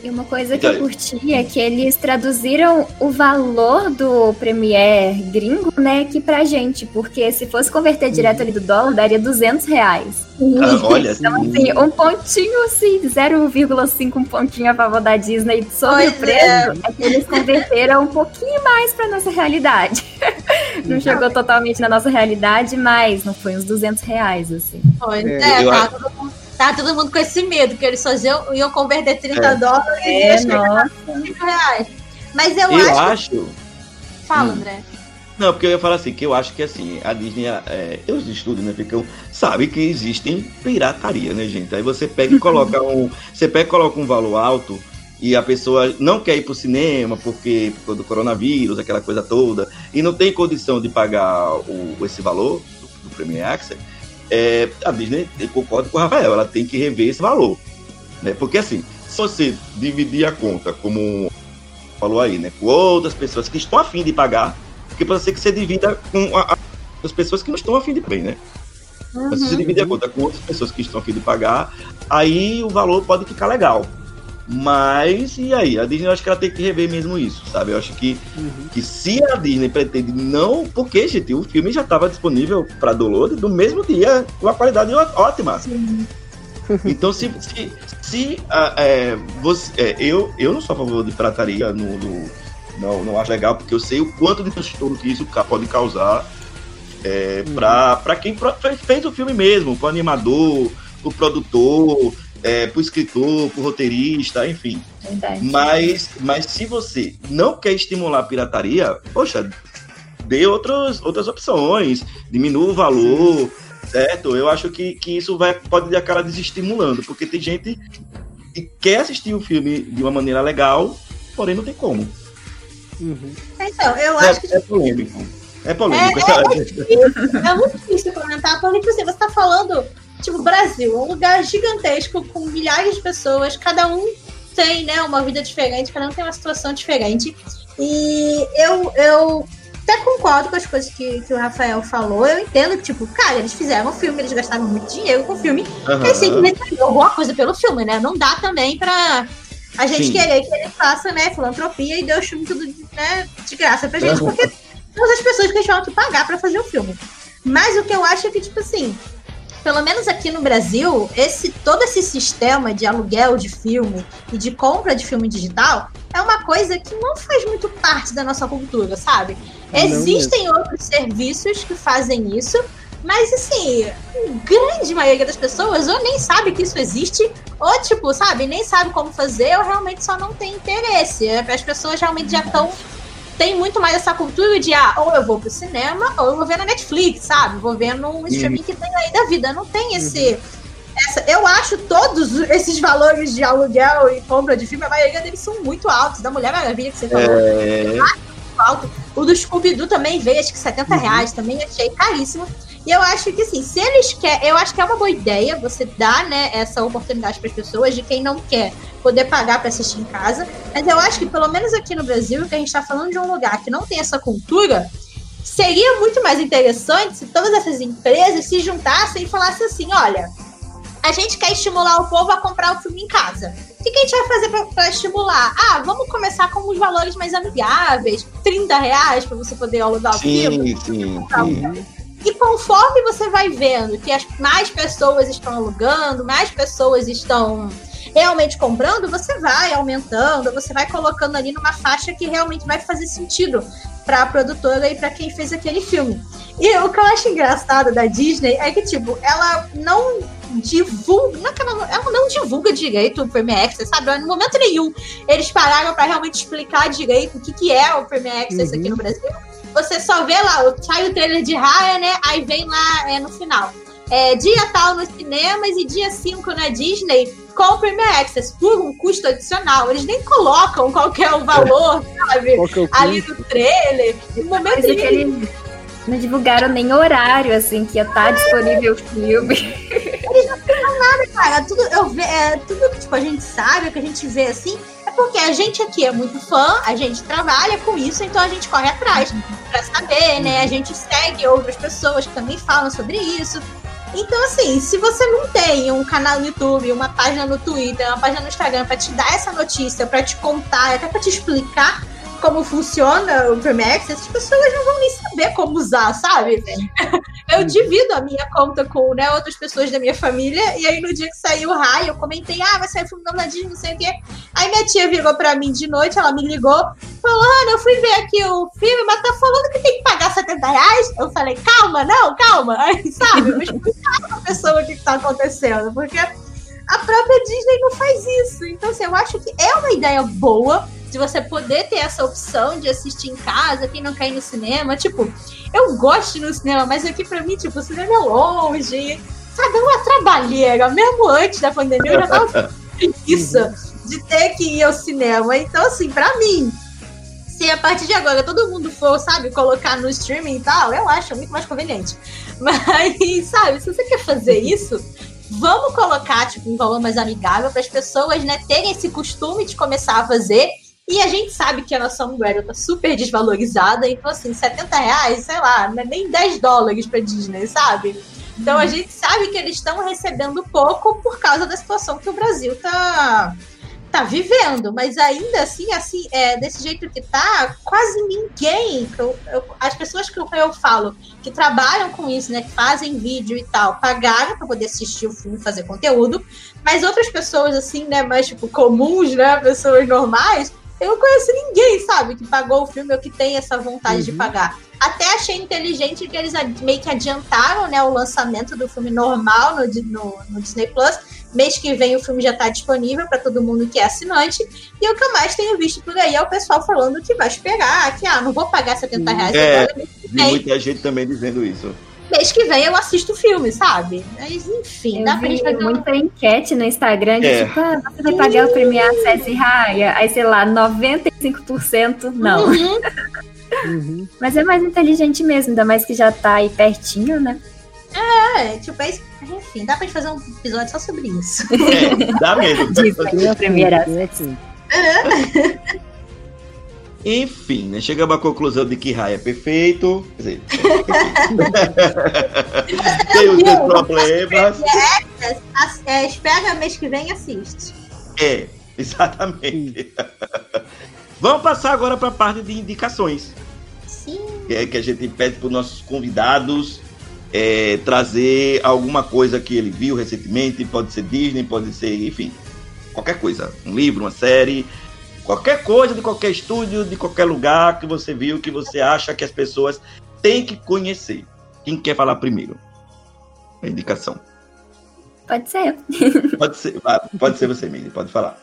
E uma coisa que eu curti é que eles traduziram o valor do Premier gringo, né, aqui pra gente, porque se fosse converter direto ali do dólar, daria 200 reais. Ah, olha, então, assim, um pontinho, assim, 0,5 um pontinho a favor da Disney sobre pois o preço, é. é. que eles converteram um pouquinho mais pra nossa realidade. não chegou totalmente na nossa realidade, mas não foi uns 200 reais, assim. Pois é, é tá, todo mundo Tá todo mundo com esse medo, que eles só iam, iam converter 30 é. dólares é, e nossa. 5 reais. Mas eu, eu acho. acho... Fala, hum. André. Não, porque eu ia falar assim, que eu acho que assim, a Disney, é, os estudos, né, ficam, sabe que existem pirataria, né, gente? Aí você pega e coloca um. Você pega e coloca um valor alto e a pessoa não quer ir pro cinema porque por do coronavírus, aquela coisa toda, e não tem condição de pagar o, esse valor do, do Premier Access, é, a Disney, eu concordo com o Rafael, ela tem que rever esse valor. Né? Porque assim, se você dividir a conta, como falou aí, né, com outras pessoas que estão afim de pagar, porque pode ser que você divida com a, a, as pessoas que não estão afim de pagar, né? Uhum. Mas se você dividir a conta com outras pessoas que estão afim de pagar, aí o valor pode ficar legal. Mas, e aí? A Disney eu acho que ela tem que rever mesmo isso, sabe? Eu acho que, uhum. que se a Disney pretende não. Porque, gente, o filme já estava disponível para download no mesmo dia, com uma qualidade ótima. Sim. Então, se, se, se uh, é, você, é, eu, eu não sou a favor de prataria, no, no, não, não acho legal, porque eu sei o quanto de transtorno que isso pode causar é, uhum. para quem fez o filme mesmo, para o animador, o produtor, é, pro escritor, pro roteirista, enfim. Verdade. Mas, mas se você não quer estimular a pirataria, poxa, dê outros, outras opções, diminua o valor, certo? Eu acho que, que isso vai, pode acabar desestimulando, porque tem gente que quer assistir o filme de uma maneira legal, porém não tem como. Uhum. Então, eu é, acho que. É polêmico. É polêmico. É, é, é, difícil, é muito difícil comentar, porque tipo assim, você tá falando, tipo, Brasil, um lugar gigantesco com milhares de pessoas, cada um tem, né, uma vida diferente, cada um tem uma situação diferente. E eu, eu até concordo com as coisas que, que o Rafael falou. Eu entendo que, tipo, cara, eles fizeram um filme, eles gastaram muito dinheiro com o filme. Uhum. Eles simplesmente alguma coisa pelo filme, né? Não dá também pra a gente Sim. querer que ele faça, né, filantropia e dê o filme tudo né, de graça pra gente, porque todas as pessoas que que pagar pra fazer o filme. Mas o que eu acho é que, tipo assim, pelo menos aqui no Brasil, esse todo esse sistema de aluguel de filme e de compra de filme digital é uma coisa que não faz muito parte da nossa cultura, sabe? Existem outros serviços que fazem isso, mas assim, a grande maioria das pessoas ou nem sabe que isso existe, ou tipo, sabe, nem sabe como fazer, ou realmente só não tem interesse. As pessoas realmente já estão tem muito mais essa cultura de ah, ou eu vou pro cinema, ou eu vou ver na Netflix, sabe? Vou ver no streaming uhum. que tem aí da vida. Não tem esse. Uhum. Essa, eu acho todos esses valores de aluguel e compra de filme, a maioria deles são muito altos. Da Mulher Maravilha que você falou. É... Alto. O do Scooby-Doo também veio, acho que 70 uhum. reais, também achei caríssimo. E eu acho que assim, se eles querem, eu acho que é uma boa ideia você dar, né, essa oportunidade para as pessoas de quem não quer poder pagar para assistir em casa. Mas eu acho que, pelo menos aqui no Brasil, que a gente está falando de um lugar que não tem essa cultura, seria muito mais interessante se todas essas empresas se juntassem e falassem assim: olha, a gente quer estimular o povo a comprar o filme em casa. O que, que a gente vai fazer para estimular? Ah, vamos começar com os valores mais amigáveis, 30 reais para você poder alugar o filme. Sim, sim, sim. E conforme você vai vendo que as mais pessoas estão alugando, mais pessoas estão realmente comprando, você vai aumentando, você vai colocando ali numa faixa que realmente vai fazer sentido para a produtora e para quem fez aquele filme. E o que eu acho engraçado da Disney é que, tipo, ela não divulga, não, é ela, ela não divulga direito o Premier Access, sabe? No momento nenhum eles pararam para realmente explicar direito o que, que é o Premier Access uhum. aqui no Brasil. Você só vê lá, sai o trailer de Raya, né? Aí vem lá é, no final. É, dia tal nos cinemas e dia 5 na Disney com o Premier Access por um custo adicional. Eles nem colocam qual é o valor, sabe? É ali no trailer. No momento Mas é eles não divulgaram nem horário, assim, que ia estar tá é. disponível o filme. Eles não nada, cara. Tudo, eu ve, é, tudo que tipo, a gente sabe, que a gente vê assim, é porque a gente aqui é muito fã, a gente trabalha com isso, então a gente corre atrás para saber, né? A gente segue outras pessoas que também falam sobre isso. Então, assim, se você não tem um canal no YouTube, uma página no Twitter, uma página no Instagram para te dar essa notícia, para te contar, até para te explicar como funciona o Premix, essas pessoas não vão nem saber como usar, sabe? Eu divido a minha conta com né, outras pessoas da minha família, e aí no dia que saiu o raio, eu comentei, ah, vai sair filme da Disney, não sei o quê. Aí minha tia virou pra mim de noite, ela me ligou, falou, Ana, eu fui ver aqui o filme, mas tá falando que tem que pagar 70 reais? Eu falei, calma, não, calma. Aí, sabe, eu pra pessoa o que, que tá acontecendo, porque a própria Disney não faz isso. Então, assim, eu acho que é uma ideia boa, de você poder ter essa opção de assistir em casa, quem não quer ir no cinema. Tipo, eu gosto no cinema, mas aqui pra mim, tipo, o cinema é longe, sabe? É uma trabalheira. Mesmo antes da pandemia, eu já tava preguiça de ter que ir ao cinema. Então, assim, pra mim, se a partir de agora todo mundo for, sabe, colocar no streaming e tal, eu acho muito mais conveniente. Mas, sabe, se você quer fazer isso, vamos colocar, tipo, um valor mais amigável para as pessoas, né, terem esse costume de começar a fazer e a gente sabe que a nossa Umbrella tá super desvalorizada, então assim, 70 reais, sei lá, não é nem 10 dólares pra Disney, sabe? Então a uhum. gente sabe que eles estão recebendo pouco por causa da situação que o Brasil tá, tá vivendo. Mas ainda assim, assim, é, desse jeito que tá, quase ninguém, eu, eu, as pessoas que eu, eu falo que trabalham com isso, né, que fazem vídeo e tal, pagaram para poder assistir o filme e fazer conteúdo, mas outras pessoas, assim, né, mais tipo comuns, né, pessoas normais, eu não conheço ninguém, sabe, que pagou o filme ou que tem essa vontade uhum. de pagar. Até achei inteligente que eles meio que adiantaram né, o lançamento do filme normal no, no, no Disney Plus. Mês que vem o filme já está disponível para todo mundo que é assinante. E o que eu mais tenho visto por aí é o pessoal falando que vai esperar, que ah, não vou pagar 70 reais. É, vi muita gente também dizendo isso. Mês que vem eu assisto o filme, sabe? Mas enfim, Eu dá pra gente fazer muita enquete no Instagram de É. tipo, ah, você vai pagar o Premiere Acesse Raya? Aí, sei lá, 95% não. Uhum. Uhum. Mas é mais inteligente mesmo, ainda mais que já tá aí pertinho, né? É, tipo, é isso- enfim, dá pra gente fazer um episódio só sobre isso. É, dá mesmo. Tem assunto, Primeira. tem assunto. Enfim, né? Chegamos à conclusão de que Rai é perfeito. Quer dizer, tem os seus problemas. As- é, espera mês que vem e assiste. É, exatamente. Vamos passar agora para a parte de indicações. Sim. que é que a gente pede para os nossos convidados é, trazer alguma coisa que ele viu recentemente, pode ser Disney, pode ser, enfim, qualquer coisa, um livro, uma série, qualquer coisa de qualquer estúdio, de qualquer lugar que você viu, que você acha que as pessoas têm que conhecer. Quem quer falar primeiro? A indicação. Pode ser. Pode ser, ah, pode ser você, Mili, pode falar.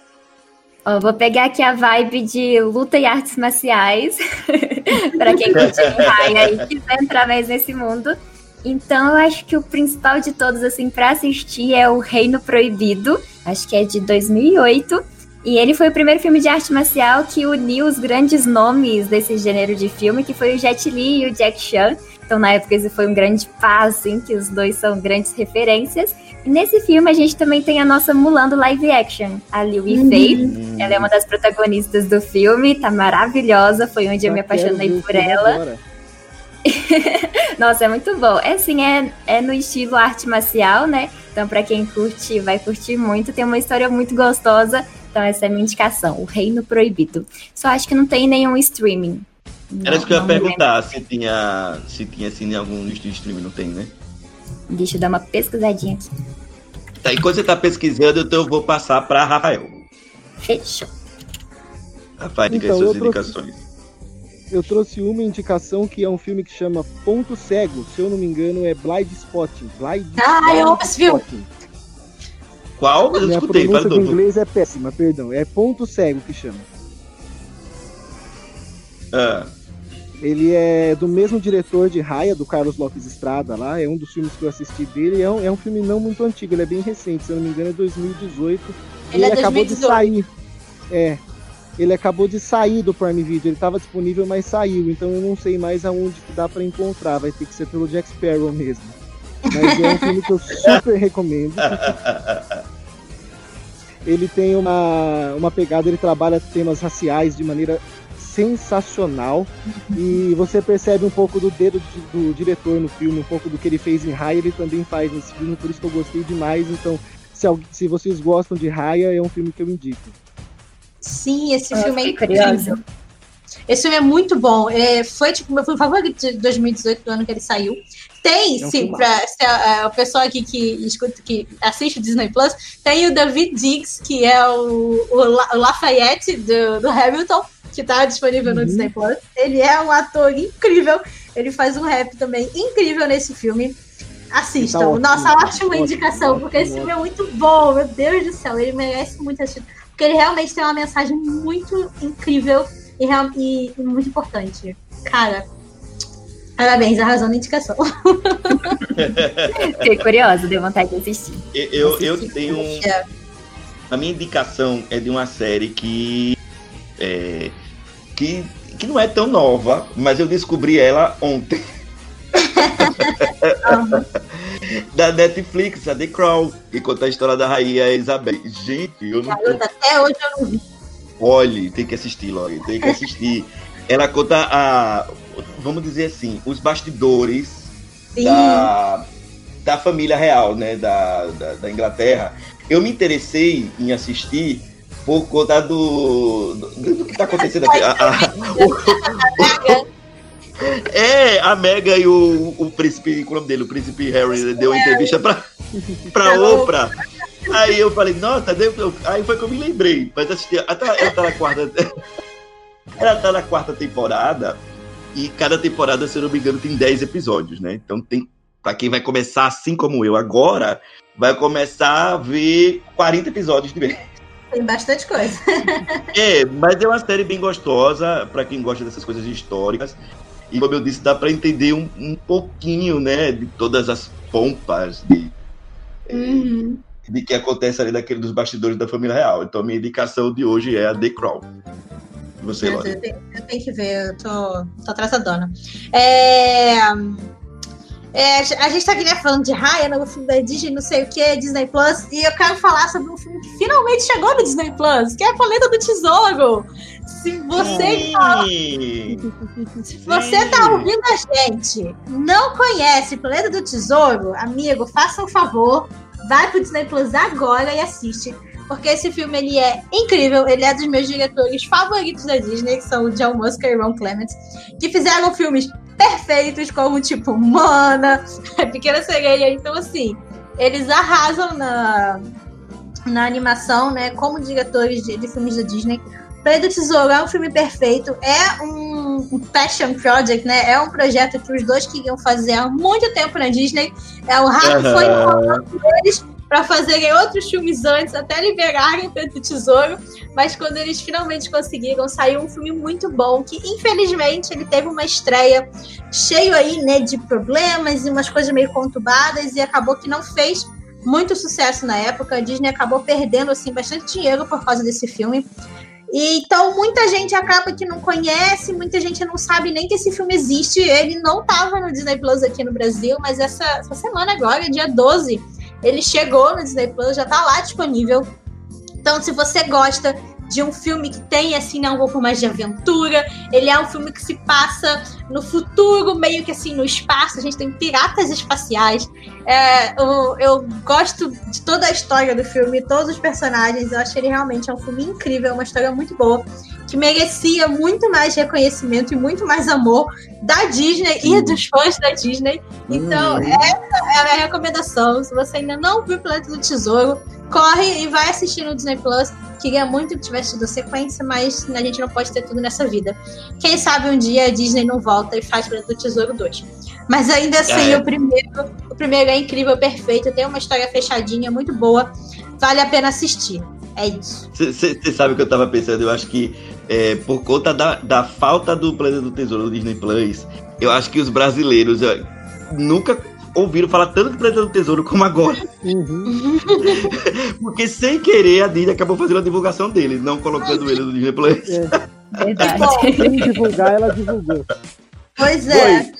Ó, vou pegar aqui a vibe de luta e artes marciais, para quem curte Raya e quiser entrar mais nesse mundo. Então, eu acho que o principal de todos, assim, para assistir é o Reino Proibido, acho que é de 2008. E ele foi o primeiro filme de arte marcial que uniu os grandes nomes desse gênero de filme, que foi o Jet Li e o Jack Chan. Então, na época, esse foi um grande passo, assim, que os dois são grandes referências. E nesse filme, a gente também tem a nossa Mulan do live action, a Liu Yifei. Ela é uma das protagonistas do filme, tá maravilhosa, foi onde eu me apaixonei por ela. Nossa, é muito bom. É assim, é, é no estilo arte marcial, né? Então, pra quem curte, vai curtir muito. Tem uma história muito gostosa. Então, essa é a minha indicação, O Reino Proibido. Só acho que não tem nenhum streaming. Era isso que eu ia perguntar, se tinha, se tinha assim, em algum list de streaming, não tem, né? Deixa eu dar uma pesquisadinha aqui. Tá, enquanto você tá pesquisando, então eu vou passar para Rafael. Fechou. Rafael, diga Então, as suas eu trouxe- indicações. Eu trouxe uma indicação que é um filme que chama Ponto Cego. Se eu não me engano, é Blind Spotting. Blind, Ah, Blind eu amo esse filme. Qual? Eu Minha escutei, pronúncia do inglês é péssima, perdão. É Ponto Cego que chama. Ah, Ele é do mesmo diretor de Raia, do Carlos Lopes Estrada lá. É um dos filmes que eu assisti dele. É um, é um filme não muito antigo, ele é bem recente. Se eu não me engano, é 2018. Ele é acabou 2018. de sair. É. Ele acabou de sair do Prime Video. Ele estava disponível, mas saiu. Então eu não sei mais aonde que dá para encontrar. Vai ter que ser pelo Jack Sparrow mesmo. Mas é um filme que eu super recomendo. Ele tem uma, uma pegada, ele trabalha temas raciais de maneira sensacional. E você percebe um pouco do dedo de- do diretor no filme, um pouco do que ele fez em Raya, ele também faz nesse filme, por isso que eu gostei demais. Então, se, se vocês gostam de Raya, é um filme que eu indico. Sim, esse Ah, filme é incrível. curiosa. Esse filme é muito bom. É, foi tipo meu filme favorito de 2018, do ano que ele saiu. Tem, É um sim, se a- a- o pessoal aqui que escuta, que assiste o Disney Plus, tem o David Diggs, que é o, o, La- o Lafayette do, do Hamilton, que tá disponível no Uhum. Disney Plus. Ele é um ator incrível. Ele faz um rap também incrível nesse filme. Assistam. Tá ótimo, Nossa, ótima ótimo, indicação, ótimo, porque esse filme é muito bom, meu Deus do céu. Ele merece muito assistir. Porque ele realmente tem uma mensagem muito incrível e, real- e- e muito importante. Cara, parabéns, arrasou na indicação. Fiquei curiosa, deu vontade de assistir. eu, eu tenho. um- A minha indicação é de uma série que. É, que, que não é tão nova, mas eu descobri ela ontem. da Netflix, a The Crown, que conta a história da rainha Isabel. Gente, eu não Garota, até hoje eu não vi. Olhe, tem que assistir, Lori, tem que assistir. Ela conta a, vamos dizer assim, os bastidores Sim. da, da família real, né, da, da, da Inglaterra. Eu me interessei em assistir por conta do, do, do que está acontecendo aqui. A- a- o- é, a Mega e o, o príncipe, qual é o nome dele? O príncipe Harry deu uma entrevista pra, pra Oprah. Aí eu falei, nossa, eu- aí foi que eu me lembrei. Mas assisti, ela tá, ela tá na quarta. Ela tá na quarta temporada. E cada temporada, se eu não me engano, tem 10 episódios, né? Então tem. Pra quem vai começar assim como eu agora, vai começar a ver 40 episódios de vez. Tem bastante coisa. É, mas é uma série bem gostosa pra quem gosta dessas coisas históricas. E como eu disse, dá para entender um, um, pouquinho, né, de todas as pompas de, uhum. de que acontece ali daquele dos bastidores da família real. Então, minha indicação de hoje é a The Crown. Você, eu, eu, tenho, eu tenho que ver, eu tô, tô atrasadona. É. É, a gente tá aqui né, falando de Raya, no filme da Disney, não sei o que, Disney Plus, e eu quero falar sobre um filme que finalmente chegou no Disney Plus, que é a Planeta do Tesouro. Se você, tá, se você tá ouvindo a gente, não conhece Planeta do Tesouro, amigo, faça um favor, vai pro Disney Plus agora e assiste. Porque esse filme ele é incrível, ele é dos meus diretores favoritos da Disney, que são o John Musker e Ron Clements, que fizeram filmes perfeitos, como tipo Mana, Pequena Sereia. Então, assim, eles arrasam na, na animação, né? Como diretores de, de filmes da Disney. Play do Tesouro é um filme perfeito, é um, um, passion project, né? É um projeto que os dois queriam fazer há muito tempo na Disney. É o rato uhum. foi enrolando eles para fazerem outros filmes antes, até liberarem Preto Tesouro, mas quando eles finalmente conseguiram, saiu um filme muito bom, que infelizmente ele teve uma estreia cheio aí, né, de problemas e umas coisas meio conturbadas e acabou que não fez muito sucesso na época. A Disney acabou perdendo assim bastante dinheiro por causa desse filme. E, então, muita gente acaba que não conhece, muita gente não sabe nem que esse filme existe. Ele não estava no Disney Plus aqui no Brasil, mas essa, essa semana agora, dia 12, ele chegou no Disney Plus, já tá lá disponível. Então, se você gosta de um filme que tem assim né, um pouco mais de aventura. Ele é um filme que se passa no futuro, meio que assim no espaço. A gente tem piratas espaciais. É, eu, eu, gosto de toda a história do filme, todos os personagens. Eu acho ele realmente é um filme incrível, uma história muito boa que merecia muito mais reconhecimento e muito mais amor da Disney Sim. e dos fãs da Disney. Então, uhum. essa é a minha recomendação. Se você ainda não viu Planeta do Tesouro, corre e vai assistir no Disney Plus. Queria muito que tivesse tido a sequência, mas a gente não pode ter tudo nessa vida. Quem sabe um dia a Disney não volta e faz Planeta do Tesouro 2. Mas ainda assim, é. o primeiro, o primeiro é incrível, perfeito, tem uma história fechadinha, muito boa. Vale a pena assistir. É isso. Você sabe o que eu tava pensando? Eu acho que é, por conta da, da falta do Planeta do Tesouro do Disney Plus, eu acho que os brasileiros nunca ouviram falar tanto do Planeta do Tesouro como agora. Uhum. Porque sem querer a Disney acabou fazendo a divulgação dele, não colocando ele no Disney Plus. É. Verdade. sem divulgar, ela divulgou. Pois é.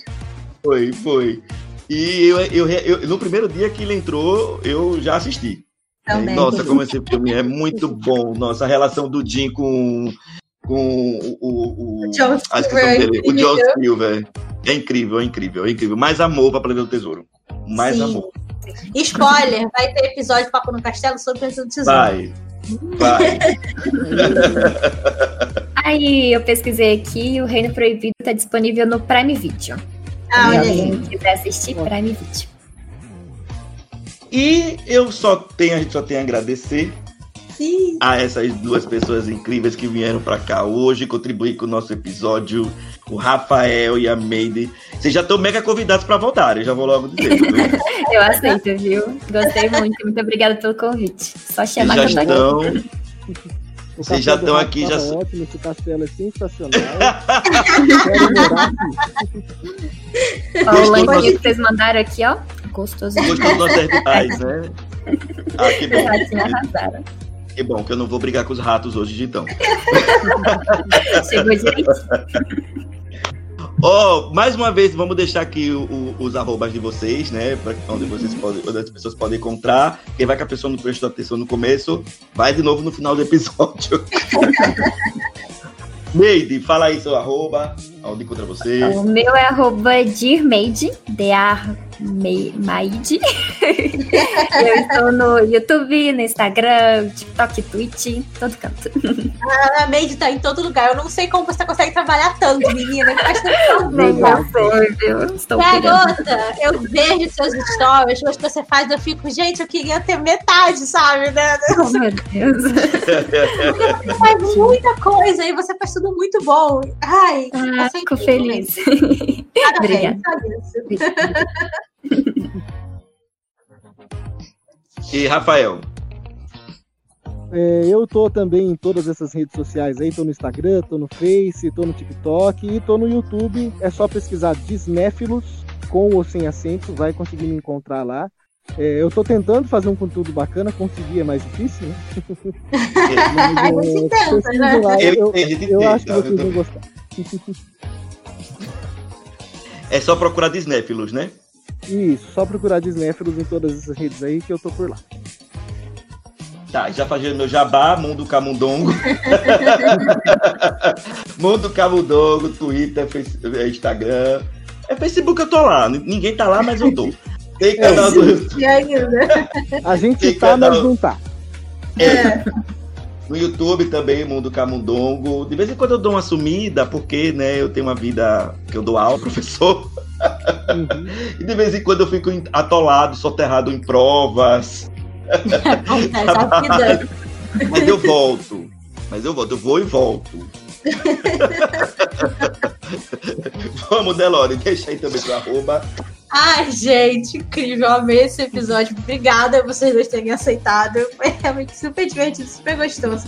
Foi, foi. foi. E eu, eu, eu, no primeiro dia que ele entrou, eu já assisti. Também. Nossa, como esse filme é muito bom. Nossa, a relação do Jim com, com o, o, o, John Silver, dele, o John Silver. É incrível, é incrível, é incrível. Mais amor para Planeta do Tesouro. Mais Sim. amor. Spoiler, vai ter episódio Papo no Castelo sobre Planeta do Tesouro. Vai. Vai. Aí eu pesquisei aqui, o Reino Proibido está disponível no Prime Video. Ah, olha aí. Quem quiser assistir, Prime Video. E eu só tenho, a gente só tem a agradecer. A essas duas pessoas incríveis que vieram para cá hoje contribuir com o nosso episódio, o Rafael e a Meide. Vocês já estão mega convidados para voltar, eu já vou logo dizer. eu aceito, viu? Gostei muito, muito obrigada pelo convite. Só chamar já estão... Vocês já estão aqui, já. Ótimo, esse castelo é sensacional. ó, o lanchinho que vocês mandaram aqui, ó. Gostoso. Nossos rituais, né? Ah, que bom. Que bom, que eu não vou brigar com os ratos hoje de então. Chegou. Oh, mais uma vez, vamos deixar aqui o, o, os arrobas de vocês, né? Pra onde vocês podem, onde as pessoas podem encontrar. Quem vai que a pessoa não prestou atenção no começo, vai de novo no final do episódio. Meide, fala aí seu arroba, onde encontra você. O meu é arroba Dirmeide, D-A Maide. eu estou no YouTube, no Instagram, TikTok, Twitch, todo canto. Ah, a Maide tá em todo lugar. Eu não sei como você consegue trabalhar tanto, menina. Faz tanto viu? Estou Garota, eu vejo seus stories, as que você faz, eu fico, gente, eu queria ter metade, sabe? Né? Oh, meu Deus. você faz muita coisa e você faz tudo muito bom. Ai, ah, fico feliz. Obrigada. E Rafael? é, eu tô também em todas essas redes sociais aí, tô no Instagram, tô no Face, tô no TikTok e tô no YouTube. É só pesquisar Disnéfilos com ou sem acento, vai conseguir me encontrar lá. É, eu tô tentando fazer um conteúdo bacana, conseguir é mais difícil, né? Mas, é, tenta, né? lá, eu, eu, eu acho que vocês vão gostar. É só procurar Disnéfilos, né? Isso, só procurar Disnéfilos em todas essas redes aí que eu tô por lá. Tá, já fazendo meu jabá, Mundo Camundongo. Mundo Camundongo, Twitter, Facebook, Instagram. É Facebook eu tô lá. Ninguém tá lá, mas eu tô. Tem canal do YouTube. A gente Tem tá, canal... mas não tá. É. No YouTube também, Mundo Camundongo. De vez em quando eu dou uma sumida, porque né, eu tenho uma vida que eu dou aula, professor. Uhum. e de vez em quando eu fico atolado, soterrado em provas. Mas eu volto. Mas eu volto, eu vou e volto. Vamos, Delore, deixa aí também seu arroba. Ai, gente, incrível. Amei esse episódio. Obrigada vocês dois terem aceitado. Foi realmente super divertido, super gostoso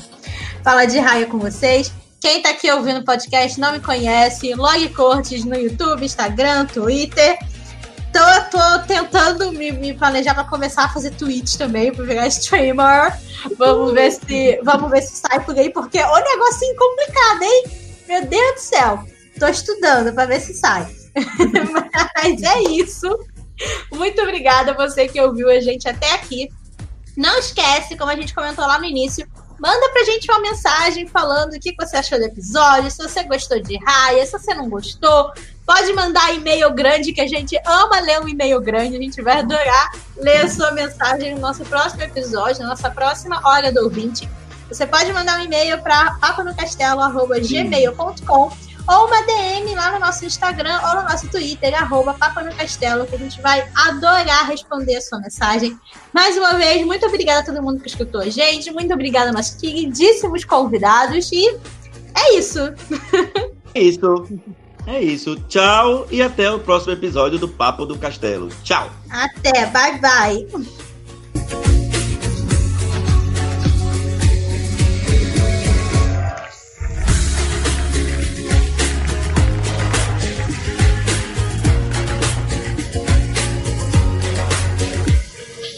falar de raia com vocês. Quem tá aqui ouvindo o podcast não me conhece, Log Cortes no YouTube, Instagram, Twitter. Eu tô tentando me, me planejar para começar a fazer tweets também, para virar streamer. Vamos ver se vamos ver se sai por aí, porque o negocinho complicado, hein? Meu Deus do céu. Tô estudando para ver se sai. Mas é isso. Muito obrigada a você que ouviu a gente até aqui. Não esquece, como a gente comentou lá no início, manda pra gente uma mensagem falando o que você achou do episódio, se você gostou de raia, se você não gostou. Pode mandar e-mail grande, que a gente ama ler um e-mail grande, a gente vai adorar ler a sua mensagem no nosso próximo episódio, na nossa próxima Hora do Ouvinte. Você pode mandar um e-mail para papanocastelo.gmail.com ou uma DM lá no nosso Instagram ou no nosso Twitter, arroba Papa no Castelo, que a gente vai adorar responder a sua mensagem. Mais uma vez, muito obrigada a todo mundo que escutou a gente, muito obrigada aos nossos queridíssimos convidados e é isso. É isso. É isso. Tchau e até o próximo episódio do Papo do Castelo. Tchau. Até. Bye, bye.